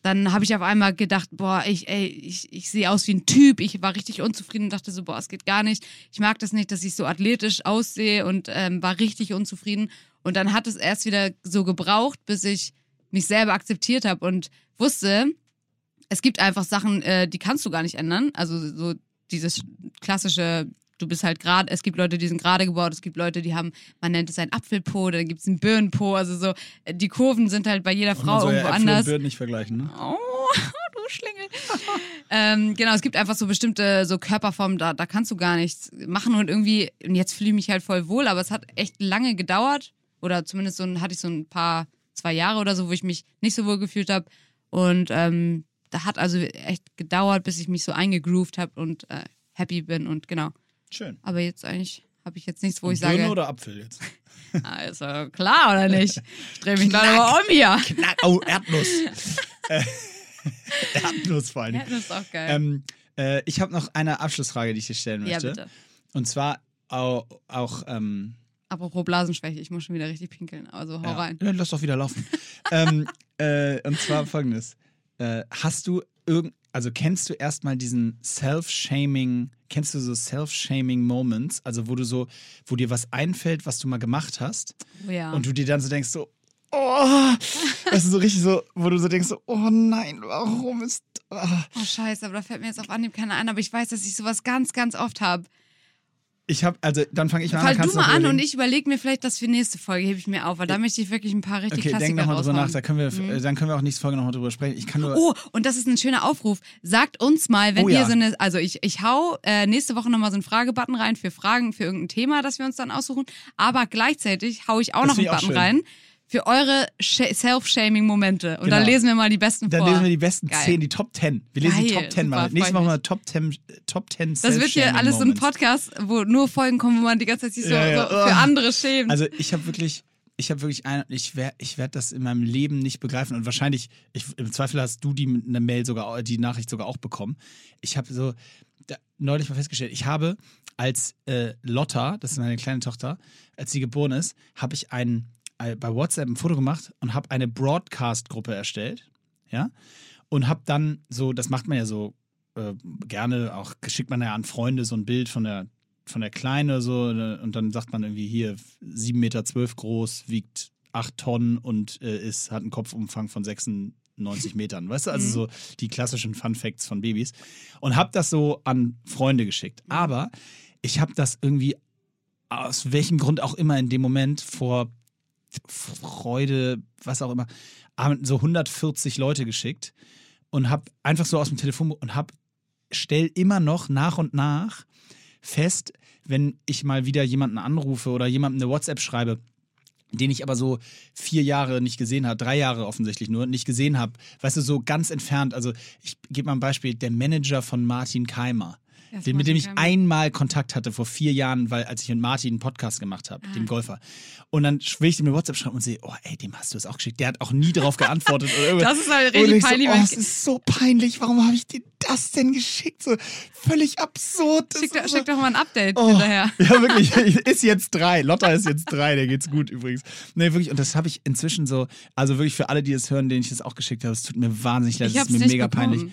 dann habe ich auf einmal gedacht, boah, ich, ey, ich, ich sehe aus wie ein Typ. Ich war richtig unzufrieden und dachte so, boah, es geht gar nicht. Ich mag das nicht, dass ich so athletisch aussehe und ähm, war richtig unzufrieden. Und dann hat es erst wieder so gebraucht, bis ich mich selber akzeptiert habe und wusste, es gibt einfach Sachen, äh, die kannst du gar nicht ändern. Also so dieses klassische, du bist halt gerade, es gibt Leute, die sind gerade gebaut, es gibt Leute, die haben, man nennt es ein Apfelpo, dann gibt es einen Birnenpo, also so, äh, die Kurven sind halt bei jeder Frau irgendwo Äpfel und anders. Birnen nicht vergleichen, ne? Oh, <laughs> du Schlingel. ähm, genau, es gibt einfach so bestimmte so Körperformen, da, da kannst du gar nichts machen und irgendwie, und jetzt fühle ich mich halt voll wohl, aber es hat echt lange gedauert oder zumindest so ein, hatte ich so ein paar, zwei Jahre oder so, wo ich mich nicht so wohl gefühlt habe und ähm, da hat also echt gedauert, bis ich mich so eingegroovt habe und äh, happy bin und genau. Schön. Aber jetzt eigentlich habe ich jetzt nichts, wo ich Birne sage, oder Apfel jetzt? doch <laughs> klar oder nicht? Ich drehe mich gerade mal um hier. Knack. Oh, Erdnuss. <laughs> Äh, Erdnuss vor allem. Ja, ist auch geil. Ähm, Äh, ich habe noch eine Abschlussfrage, die ich dir stellen Ja, möchte. bitte. Und zwar auch, auch ähm, Apropos Blasenschwäche, ich muss schon wieder richtig pinkeln. Also hau ja, rein. Ja, lass doch wieder laufen. <laughs> ähm, äh, und zwar folgendes. Äh, hast du irgend, also kennst du erstmal diesen Self-Shaming, kennst du so Self-Shaming-Moments, also wo du so, wo dir was einfällt, was du mal gemacht hast Oh ja. und du dir dann so denkst so, oh, das ist so richtig so, wo du so denkst so, oh nein, warum ist, ah. oh scheiße, aber da fällt mir jetzt auf Anhieb keiner ein, aber ich weiß, dass ich sowas ganz, ganz oft habe. Ich habe, also dann fange ich mal Fall an, dann du mal an überlegen. und ich überlege mir vielleicht das für nächste Folge, hebe ich mir auf, weil da möchte ich wirklich ein paar richtig Okay, denk Klassiker nochmal drüber nach, da können wir, äh, dann können wir auch nächste Folge nochmal drüber sprechen. Ich kann nur, Oh, und das ist ein schöner Aufruf. Sagt uns mal, wenn Oh ihr ja. so eine, also ich, ich hau äh, nächste Woche nochmal so einen Fragebutton rein für Fragen für irgendein Thema, das wir uns dann aussuchen. Aber gleichzeitig hau ich auch Das noch einen ich Button schön. rein für eure Sh- Self-Shaming-Momente. Und Genau. dann lesen wir mal die besten Dann vor. lesen wir die besten Geil. 10, die Top 10. Wir lesen die Geil, Top 10 mal. super, Nächstes Mal ich mal Top 10, Top 10 das wird hier alles so ein. Podcast, wo nur Folgen kommen, wo man die ganze Zeit sich so, Ja, ja. so für Oh. andere schämt. Also ich habe wirklich, ich habe wirklich ein, ich werde ich werd das in meinem Leben nicht begreifen und wahrscheinlich, ich, im Zweifel hast du die mit einer Mail sogar, die Nachricht sogar auch bekommen. Ich habe so da, neulich mal festgestellt, ich habe als äh, Lotta, das ist meine kleine Tochter, als sie geboren ist, habe ich ein, äh, bei WhatsApp ein Foto gemacht und habe eine Broadcast-Gruppe erstellt, ja, und habe dann so, das macht man ja so äh, gerne, auch schickt man ja an Freunde so ein Bild von der von der Kleine so ne, und dann sagt man irgendwie hier 7,12 Meter groß, wiegt 8 Tonnen und äh, ist, hat einen Kopfumfang von 96 <laughs> Metern. Weißt du, also Mhm. so die klassischen Fun Facts von Babys. Und habe das so an Freunde geschickt. Aber ich habe das irgendwie aus welchem Grund auch immer in dem Moment vor Freude, was auch immer, an so 140 Leute geschickt und habe einfach so aus dem Telefon und habe stell immer noch nach und nach fest, wenn ich mal wieder jemanden anrufe oder jemandem eine WhatsApp schreibe, den ich aber so vier Jahre nicht gesehen habe, drei Jahre offensichtlich nur, nicht gesehen habe, weißt du, so ganz entfernt. Also ich gebe mal ein Beispiel, der Manager von Martin Keimer. Den, mit dem ich einmal Kontakt hatte vor vier Jahren, weil als ich mit Martin einen Podcast gemacht habe, Ah. dem Golfer. Und dann will ich ihm eine WhatsApp schreiben und sehe, oh ey, dem hast du es auch geschickt. Der hat auch nie darauf geantwortet. Oder irgendwas. Das ist halt richtig ich so, peinlich, Oh, es ist so peinlich. Warum habe ich dir das denn geschickt? So völlig absurd. Das Schick, doch- so- schick doch mal ein Update Oh, hinterher. <laughs> Ja, wirklich. Ist jetzt drei. Lotta ist jetzt drei. Der geht's gut übrigens. Nee, wirklich. Und das habe ich inzwischen so, also wirklich für alle, die es hören, denen ich das auch geschickt habe, es tut mir wahnsinnig leid. Es ist mir mega bekommen. peinlich.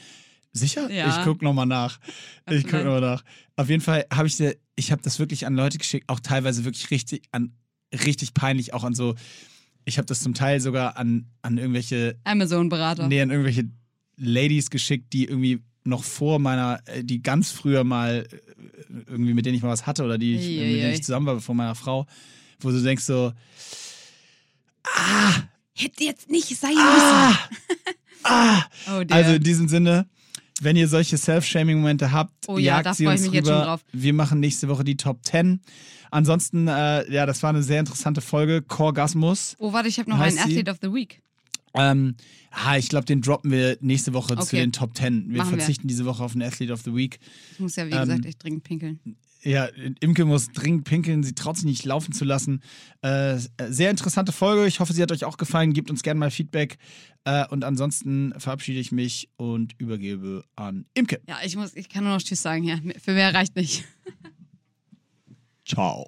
Sicher? Ja. Ich guck nochmal nach. Ich guck vielleicht. nochmal nach. Auf jeden Fall habe ich dir, ich habe das wirklich an Leute geschickt, auch teilweise wirklich richtig an richtig peinlich, auch an so, ich habe das zum Teil sogar an, an irgendwelche Amazon-Berater. nee, an irgendwelche Ladies geschickt, die irgendwie noch vor meiner, äh, die ganz früher mal äh, irgendwie mit denen ich mal was hatte oder die ich, Eieiei. mit denen ich zusammen war vor meiner Frau, wo du denkst so, Hätte jetzt nicht sein ah, ah. müssen. <laughs> Oh, dear. Also in diesem Sinne, wenn ihr solche Self-Shaming-Momente habt, Oh ja, jagt da sie uns ich mich jetzt schon rüber. drauf. Wir machen nächste Woche die Top 10. Ansonsten, äh, ja, das war eine sehr interessante Folge. Korgasmus. oh, warte, ich habe noch einen sie? Athlete of the Week. Ähm, ah, ich glaube, den droppen wir nächste Woche zu Okay. den Top 10. Wir Machen wir. verzichten diese Woche auf den Athlete of the Week. Ich muss ja, wie Ähm, gesagt, echt dringend pinkeln. Ja, Imke muss dringend pinkeln, sie traut sich nicht laufen zu lassen. Äh, sehr interessante Folge. Ich hoffe, sie hat euch auch gefallen. Gebt uns gerne mal Feedback. Äh, und ansonsten verabschiede ich mich und übergebe an Imke. Ja, ich muss, ich kann nur noch Tschüss sagen, ja. Für mehr reicht nicht. Ciao.